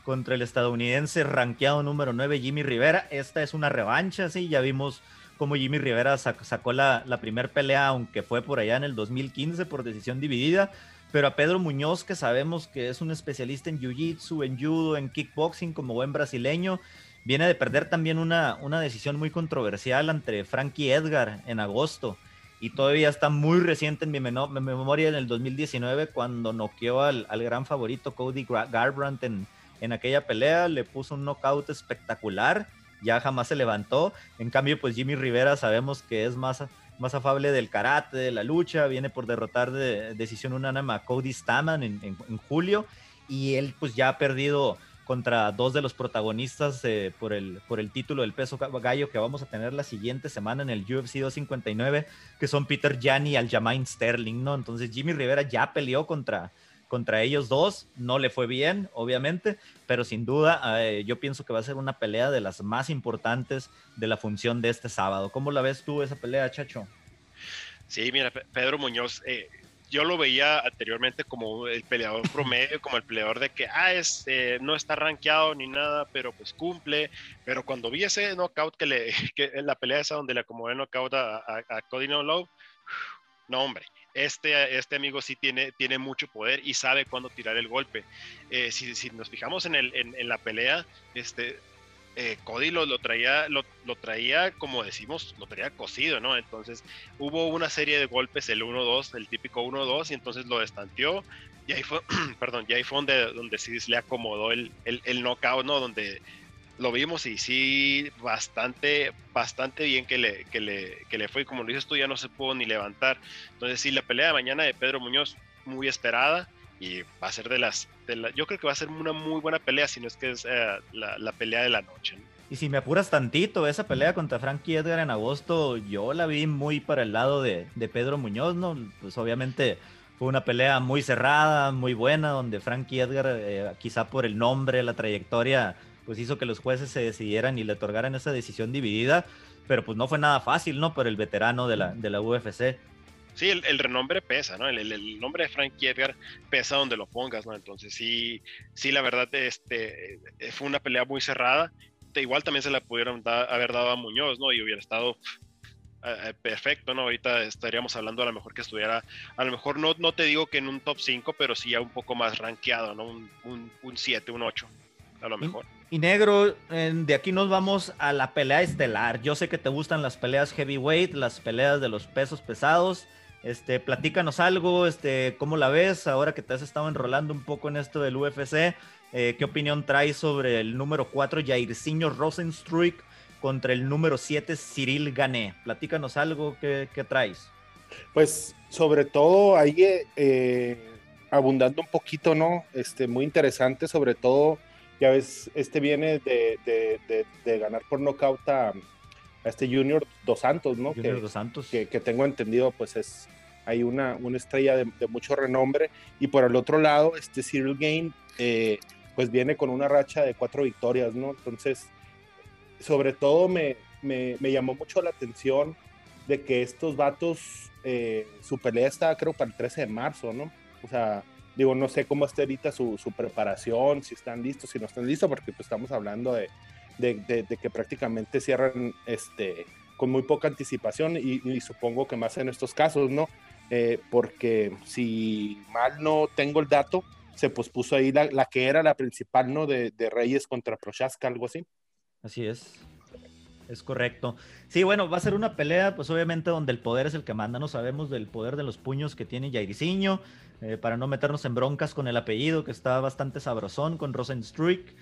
contra el estadounidense rankeado número 9, Jimmy Rivera. Esta es una revancha, sí, ya vimos cómo Jimmy Rivera sacó la, la primera pelea, aunque fue por allá en el 2015 por decisión dividida pero a Pedro Muñoz, que sabemos que es un especialista en jiu-jitsu, en judo, en kickboxing, como buen brasileño, viene de perder también una, una decisión muy controversial ante Frankie Edgar en agosto. Y todavía está muy reciente en mi, memoria en el 2019 cuando noqueó al, al gran favorito Cody Garbrandt en, en aquella pelea, le puso un knockout espectacular, ya jamás se levantó. En cambio, pues Jimmy Rivera sabemos que es más más afable del karate, de la lucha, viene por derrotar de decisión unánime a Cody Staman en, julio y él pues ya ha perdido contra dos de los protagonistas eh, por, el, por el título del peso gallo que vamos a tener la siguiente semana en el UFC 259, que son Peter Jan y Aljamain Sterling, ¿no? Entonces Jimmy Rivera ya peleó contra, contra ellos dos. No le fue bien, obviamente, pero sin duda eh, yo pienso que va a ser una pelea de las más importantes de la función de este sábado. ¿Cómo la ves tú esa pelea, Chacho? Sí, mira, Pedro Muñoz, eh, yo lo veía anteriormente como el peleador promedio, como el peleador de que, ah, este, no está rankeado ni nada, pero pues cumple. Pero cuando vi ese knockout que le, que en la pelea esa donde le acomodé el knockout a, a, a Cody No Low, no, hombre, este, este amigo sí tiene, tiene mucho poder y sabe cuándo tirar el golpe. Eh, si, si, nos fijamos en, el, en, en, la pelea, este, eh, Cody lo, lo traía, lo, lo, traía, como decimos, lo traía cocido, ¿no? Entonces hubo una serie de golpes, el 1-2, el típico 1-2, y entonces lo destanteó. Y ahí fue, perdón, y ahí fue donde, donde sí le acomodó el, el, el knockout, ¿no? Donde lo vimos y sí, bastante, bastante bien que le, que le, que le fue. Como lo dices tú, ya no se pudo ni levantar. Entonces, sí, la pelea de mañana de Pedro Muñoz, muy esperada y va a ser de las, de la, yo creo que va a ser una muy buena pelea, si no es que es eh, la, la, pelea de la noche. ¿no? Y si me apuras tantito, esa pelea contra Frankie Edgar en agosto, yo la vi muy para el lado de, de Pedro Muñoz, ¿no? Pues obviamente fue una pelea muy cerrada, muy buena, donde Frankie Edgar, eh, quizá por el nombre, la trayectoria, pues hizo que los jueces se decidieran y le otorgaran esa decisión dividida, pero pues no fue nada fácil, ¿no? Por el veterano de la, de la UFC. Sí, el, el, renombre pesa, ¿no? El, el, el, nombre de Frankie Edgar pesa donde lo pongas, ¿no? Entonces sí, sí, la verdad, este, fue una pelea muy cerrada. Igual también se la pudieron da, haber dado a Muñoz, ¿no? Y hubiera estado uh, perfecto, ¿no? Ahorita estaríamos hablando a lo mejor que estuviera, a lo mejor no, no te digo que en un top 5, pero sí ya un poco más rankeado, ¿no? Un, un, un 7, un 8, a lo mejor. Y, y negro, eh, de aquí nos vamos a la pelea estelar. Yo sé que te gustan las peleas heavyweight, las peleas de los pesos pesados. Este, platícanos algo, este, ¿cómo la ves ahora que te has estado enrolando un poco en esto del UFC? Eh, ¿Qué opinión traes sobre el número 4 Jairzinho Rosenstruik contra el número 7 Cyril Gané? Platícanos algo, ¿qué, traes? Pues sobre todo ahí eh, abundando un poquito, ¿no? Este, muy interesante, sobre todo, ya ves, este viene de ganar por nocaut a, a este Junior Dos Santos, ¿no? Junior que, Dos Santos. Que, que, tengo entendido, pues es hay una, una estrella de, de, mucho renombre. Y por el otro lado, este Cyril Gain, eh, pues viene con una racha de cuatro victorias, ¿no? Entonces, sobre todo me, me, me llamó mucho la atención de que estos vatos, eh, su pelea está creo para el 13 de marzo, ¿no? O sea, digo, no sé cómo está ahorita su, su preparación, si están listos, si no están listos, porque pues estamos hablando de, de, que prácticamente cierran este, con muy poca anticipación y, supongo que más en estos casos, ¿no? Eh, porque si mal no tengo el dato, se pospuso ahí la, que era la principal, ¿no? De, de Reyes contra Prochaska, algo así. Así es. Es correcto. Sí, bueno, va a ser una pelea, pues obviamente donde el poder es el que manda. No sabemos del poder de los puños que tiene Jairzinho, eh, para no meternos en broncas con el apellido, que está bastante sabrosón con Rosenstruik.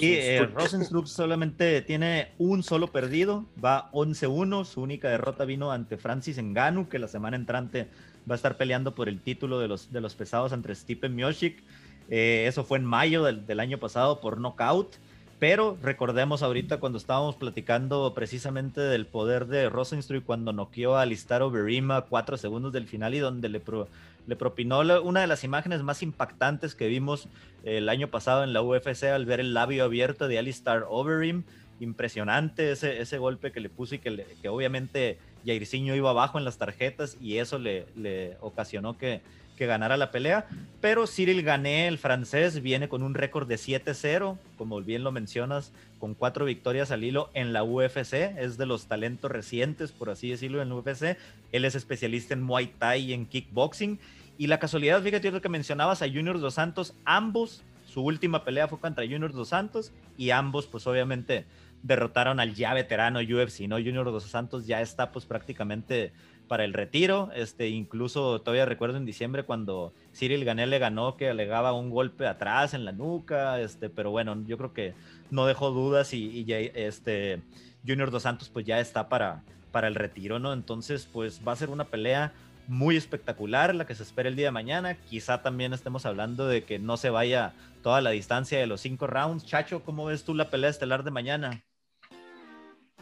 Y eh, Rosenstruck solamente tiene un solo perdido, va 11-1, su única derrota vino ante Francis Ngannou, que la semana entrante va a estar peleando por el título de los, de los pesados entre Stipe Miocic. Eh, eso fue en mayo del, del, año pasado por knockout. Pero recordemos ahorita cuando estábamos platicando precisamente del poder de Rosenstruck cuando noqueó a Listar Overima cuatro segundos del final y donde le, pro, le propinó una de las imágenes más impactantes que vimos el año pasado en la UFC al ver el labio abierto de Alistar Overeem. Impresionante ese, ese golpe que le puso y que, le, que obviamente Jairzinho iba abajo en las tarjetas y eso le, le ocasionó que, que ganara la pelea. Pero Cyril Gané, el francés, viene con un récord de 7-0, como bien lo mencionas, con cuatro victorias al hilo en la UFC. Es de los talentos recientes, por así decirlo, en la UFC. Él es especialista en Muay Thai y en kickboxing. Y la casualidad, fíjate lo que mencionabas a Junior Dos Santos, ambos, su última pelea fue contra Junior Dos Santos y ambos, pues obviamente derrotaron al ya veterano UFC, ¿no? Junior Dos Santos ya está pues prácticamente para el retiro. Este, incluso todavía recuerdo en diciembre cuando Cyril Gané le ganó que alegaba un golpe atrás en la nuca, este, pero bueno, yo creo que no dejó dudas y, este, Junior Dos Santos pues ya está para, para el retiro, ¿no? Entonces pues va a ser una pelea muy espectacular la que se espera el día de mañana. Quizá también estemos hablando de que no se vaya toda la distancia de los cinco rounds. Chacho, ¿cómo ves tú la pelea estelar de mañana?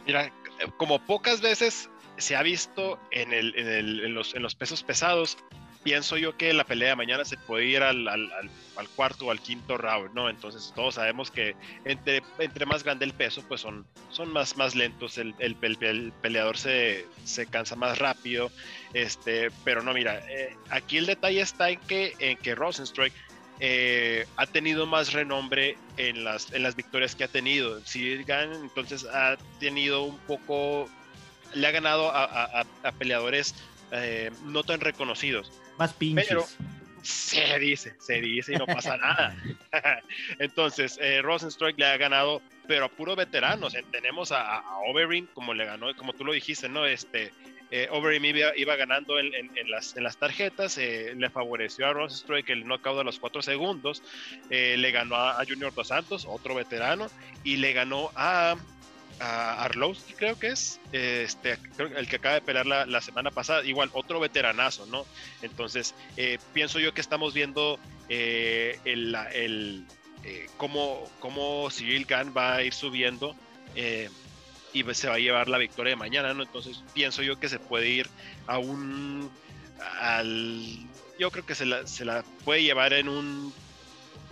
Mira, como pocas veces se ha visto en, el, en, el, en, los, en los, pesos pesados pienso yo que la pelea de mañana se puede ir al, al, cuarto o al quinto round, ¿no? Entonces todos sabemos que entre, entre más grande el peso, pues son, son más, más lentos, el, el, el peleador se, se, cansa más rápido, este, pero no, mira, eh, aquí el detalle está en que, en que Rosenstrike eh, ha tenido más renombre en las, en las victorias que ha tenido. Si entonces ha tenido un poco, le ha ganado a, a, peleadores eh, no tan reconocidos. Más pinches. Pero se dice, se dice y no pasa nada. entonces, eh, Rosenstrike le ha ganado, pero a puros veteranos. Tenemos a, a Overeem, como le ganó, como tú lo dijiste, ¿no? Este, eh, Overeem iba, ganando en, las, en las, tarjetas, eh, le favoreció a Rosenstruck el knockout a los cuatro segundos, eh, le ganó a, Junior Dos Santos, otro veterano, y le ganó a, a Arlowski, creo que es, este, el que acaba de pelear la, semana pasada, igual otro veteranazo, ¿no? Entonces, pienso yo que estamos viendo el, el cómo, cómo Civil Gunn va a ir subiendo y se va a llevar la victoria de mañana, ¿no? Entonces pienso yo que se puede ir a un al yo creo que se la, se la puede llevar en un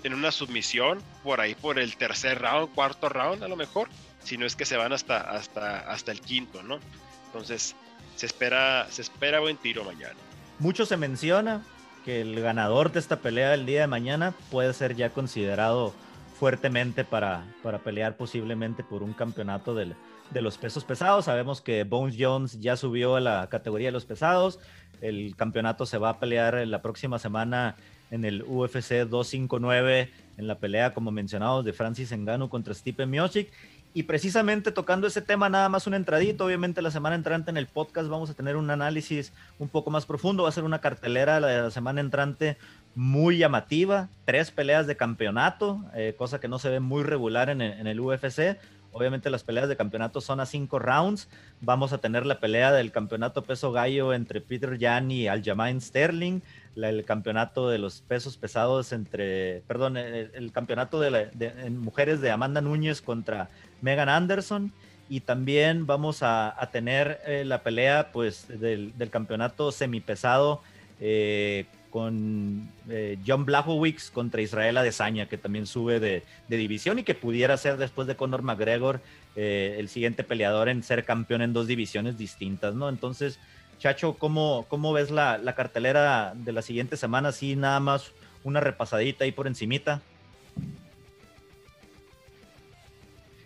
en una submisión por ahí por el tercer round, cuarto round a lo mejor, si no es que se van hasta hasta hasta el quinto, ¿no? Entonces se espera se espera buen tiro mañana. Mucho se menciona que el ganador de esta pelea del día de mañana puede ser ya considerado fuertemente para, para pelear posiblemente por un campeonato del, de los pesos pesados. Sabemos que Bones Jones ya subió a la categoría de los pesados. El campeonato se va a pelear la próxima semana en el UFC 259 en la pelea, como mencionados, de Francis Ngannou contra Stipe Miocic. Y precisamente tocando ese tema, nada más un entradito. Obviamente la semana entrante en el podcast vamos a tener un análisis un poco más profundo. Va a ser una cartelera la semana entrante muy llamativa. Tres peleas de campeonato, eh, cosa que no se ve muy regular en en el UFC. Obviamente las peleas de campeonato son a cinco rounds. Vamos a tener la pelea del campeonato peso gallo entre Peter Yan y Aljamain Sterling. El campeonato de los pesos pesados entre, perdón, el, campeonato de, mujeres de Amanda Núñez contra Megan Anderson. Y también vamos a, tener eh, la pelea pues, del, campeonato semipesado eh, con eh, John Blachowicz contra Israel Adesanya, que también sube de, división y que pudiera ser después de Conor McGregor el siguiente peleador en ser campeón en dos divisiones distintas, ¿no? Entonces, Chacho, ¿cómo, cómo ves la, la cartelera de la siguiente semana? Así nada más una repasadita ahí por encimita.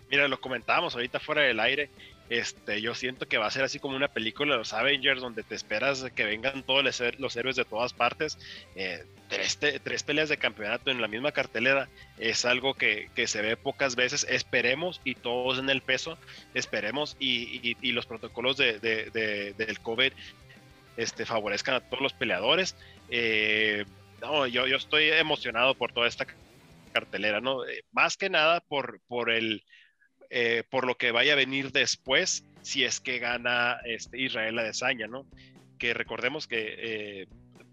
Mira, lo comentábamos ahorita fuera del aire. Este, yo siento que va a ser así como una película de los Avengers donde te esperas que vengan todos los, héroes de todas partes. Eh, tres, peleas de campeonato en la misma cartelera es algo que, se ve pocas veces. Esperemos y todos en el peso, esperemos y, los protocolos de, del COVID este, favorezcan a todos los peleadores. Eh, no, yo, yo estoy emocionado por toda esta cartelera, ¿no? Eh, más que nada por, por el eh, por lo que vaya a venir después si es que gana este, Israel Adesanya, ¿no? Que recordemos que eh,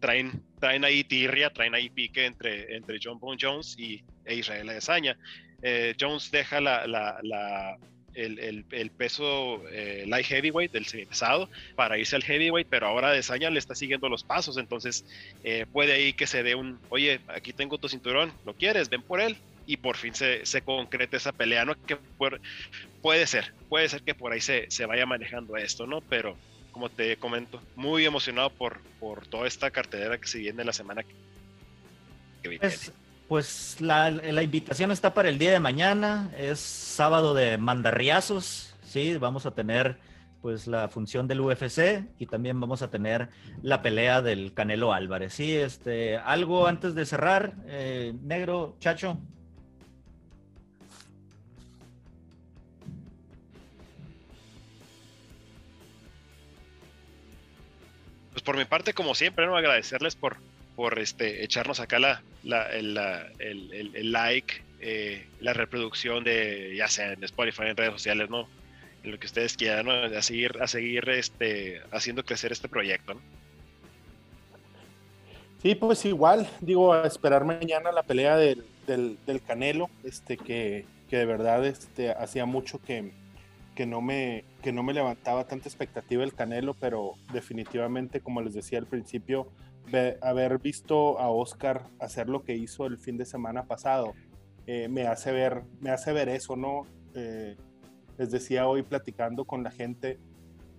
traen, traen ahí tirria, traen ahí pique entre, entre John Bone Jones y e Israel Adesanya. Eh, Jones deja la, la, el, el, peso light heavyweight del pesado para irse al heavyweight, pero ahora Adesanya le está siguiendo los pasos, entonces puede ahí que se dé un, oye, aquí tengo tu cinturón, ¿lo quieres? Ven por él, y por fin se, se concrete esa pelea, ¿no? Que puede ser, puede ser que por ahí se, se, vaya manejando esto, ¿no? Pero como te comento, muy emocionado por, por toda esta cartelera que se viene la semana que viene. Pues, la, la, invitación está para el día de mañana, es sábado de mandarriazos, ¿sí? Vamos a tener pues la función del UFC y también vamos a tener la pelea del Canelo Álvarez. Sí, este, algo antes de cerrar, eh, negro, chacho. Por mi parte, como siempre, ¿no? agradecerles por, por este, echarnos acá la, el, el, like, eh, la reproducción de, ya sea en Spotify, en redes sociales, ¿no? En lo que ustedes quieran, ¿no? A seguir, a seguir este, haciendo crecer este proyecto, ¿no? Sí, pues igual, digo, a esperar mañana la pelea del, del, del Canelo, este, que, que de verdad este, hacía mucho que, que no me, que no me levantaba tanta expectativa el Canelo, pero definitivamente, como les decía al principio, haber visto a Oscar hacer lo que hizo el fin de semana pasado, eh, me, hace ver, me hace ver eso, ¿no? Eh, les decía hoy platicando con la gente,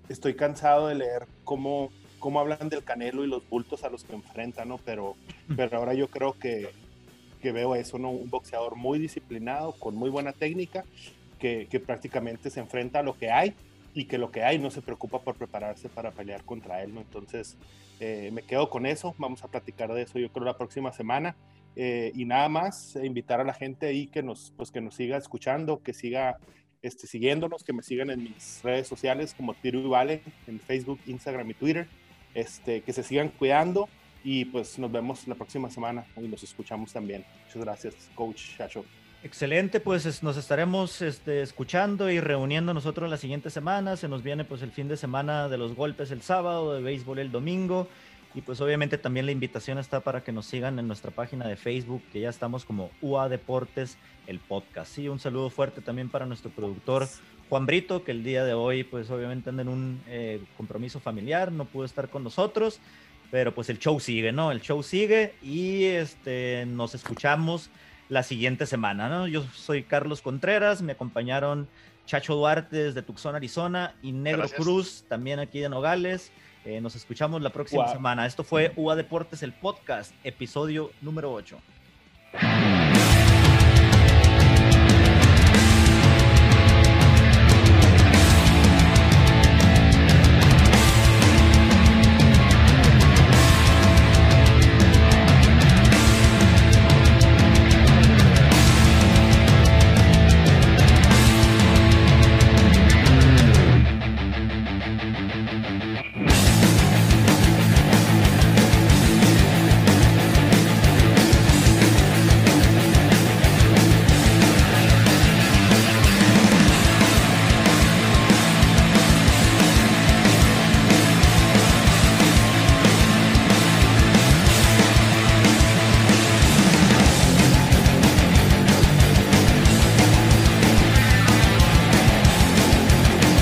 estoy cansado de leer cómo, cómo hablan del Canelo y los bultos a los que enfrentan, ¿no? Pero, pero ahora yo creo que, que veo eso, ¿no? Un boxeador muy disciplinado, con muy buena técnica, que, prácticamente se enfrenta a lo que hay y que lo que hay no se preocupa por prepararse para pelear contra él, ¿no? Entonces, eh, me quedo con eso, vamos a platicar de eso yo creo la próxima semana. Eh, y nada más, invitar a la gente ahí que nos, pues, que nos siga escuchando, que siga este, siguiéndonos, que me sigan en mis redes sociales como Tiro y Vale, en Facebook, Instagram y Twitter, este, que se sigan cuidando y pues nos vemos la próxima semana y nos escuchamos también. Muchas gracias, Coach Chacho. Excelente, pues nos estaremos este, escuchando y reuniendo nosotros la siguiente semana. Se nos viene pues el fin de semana de los golpes el sábado, de béisbol el domingo. Y pues obviamente también la invitación está para que nos sigan en nuestra página de Facebook, que ya estamos como UA Deportes, el podcast. Sí, un saludo fuerte también para nuestro productor Juan Brito, que el día de hoy pues obviamente anda en un eh, compromiso familiar, no pudo estar con nosotros, pero pues el show sigue, ¿no? El show sigue y este, nos escuchamos la siguiente semana, ¿no? Yo soy Carlos Contreras, me acompañaron Chacho Duarte desde Tucson, Arizona y Negro Cruz también aquí de Nogales. Eh, nos escuchamos la próxima semana. Esto fue UA Deportes, el podcast, episodio número 8.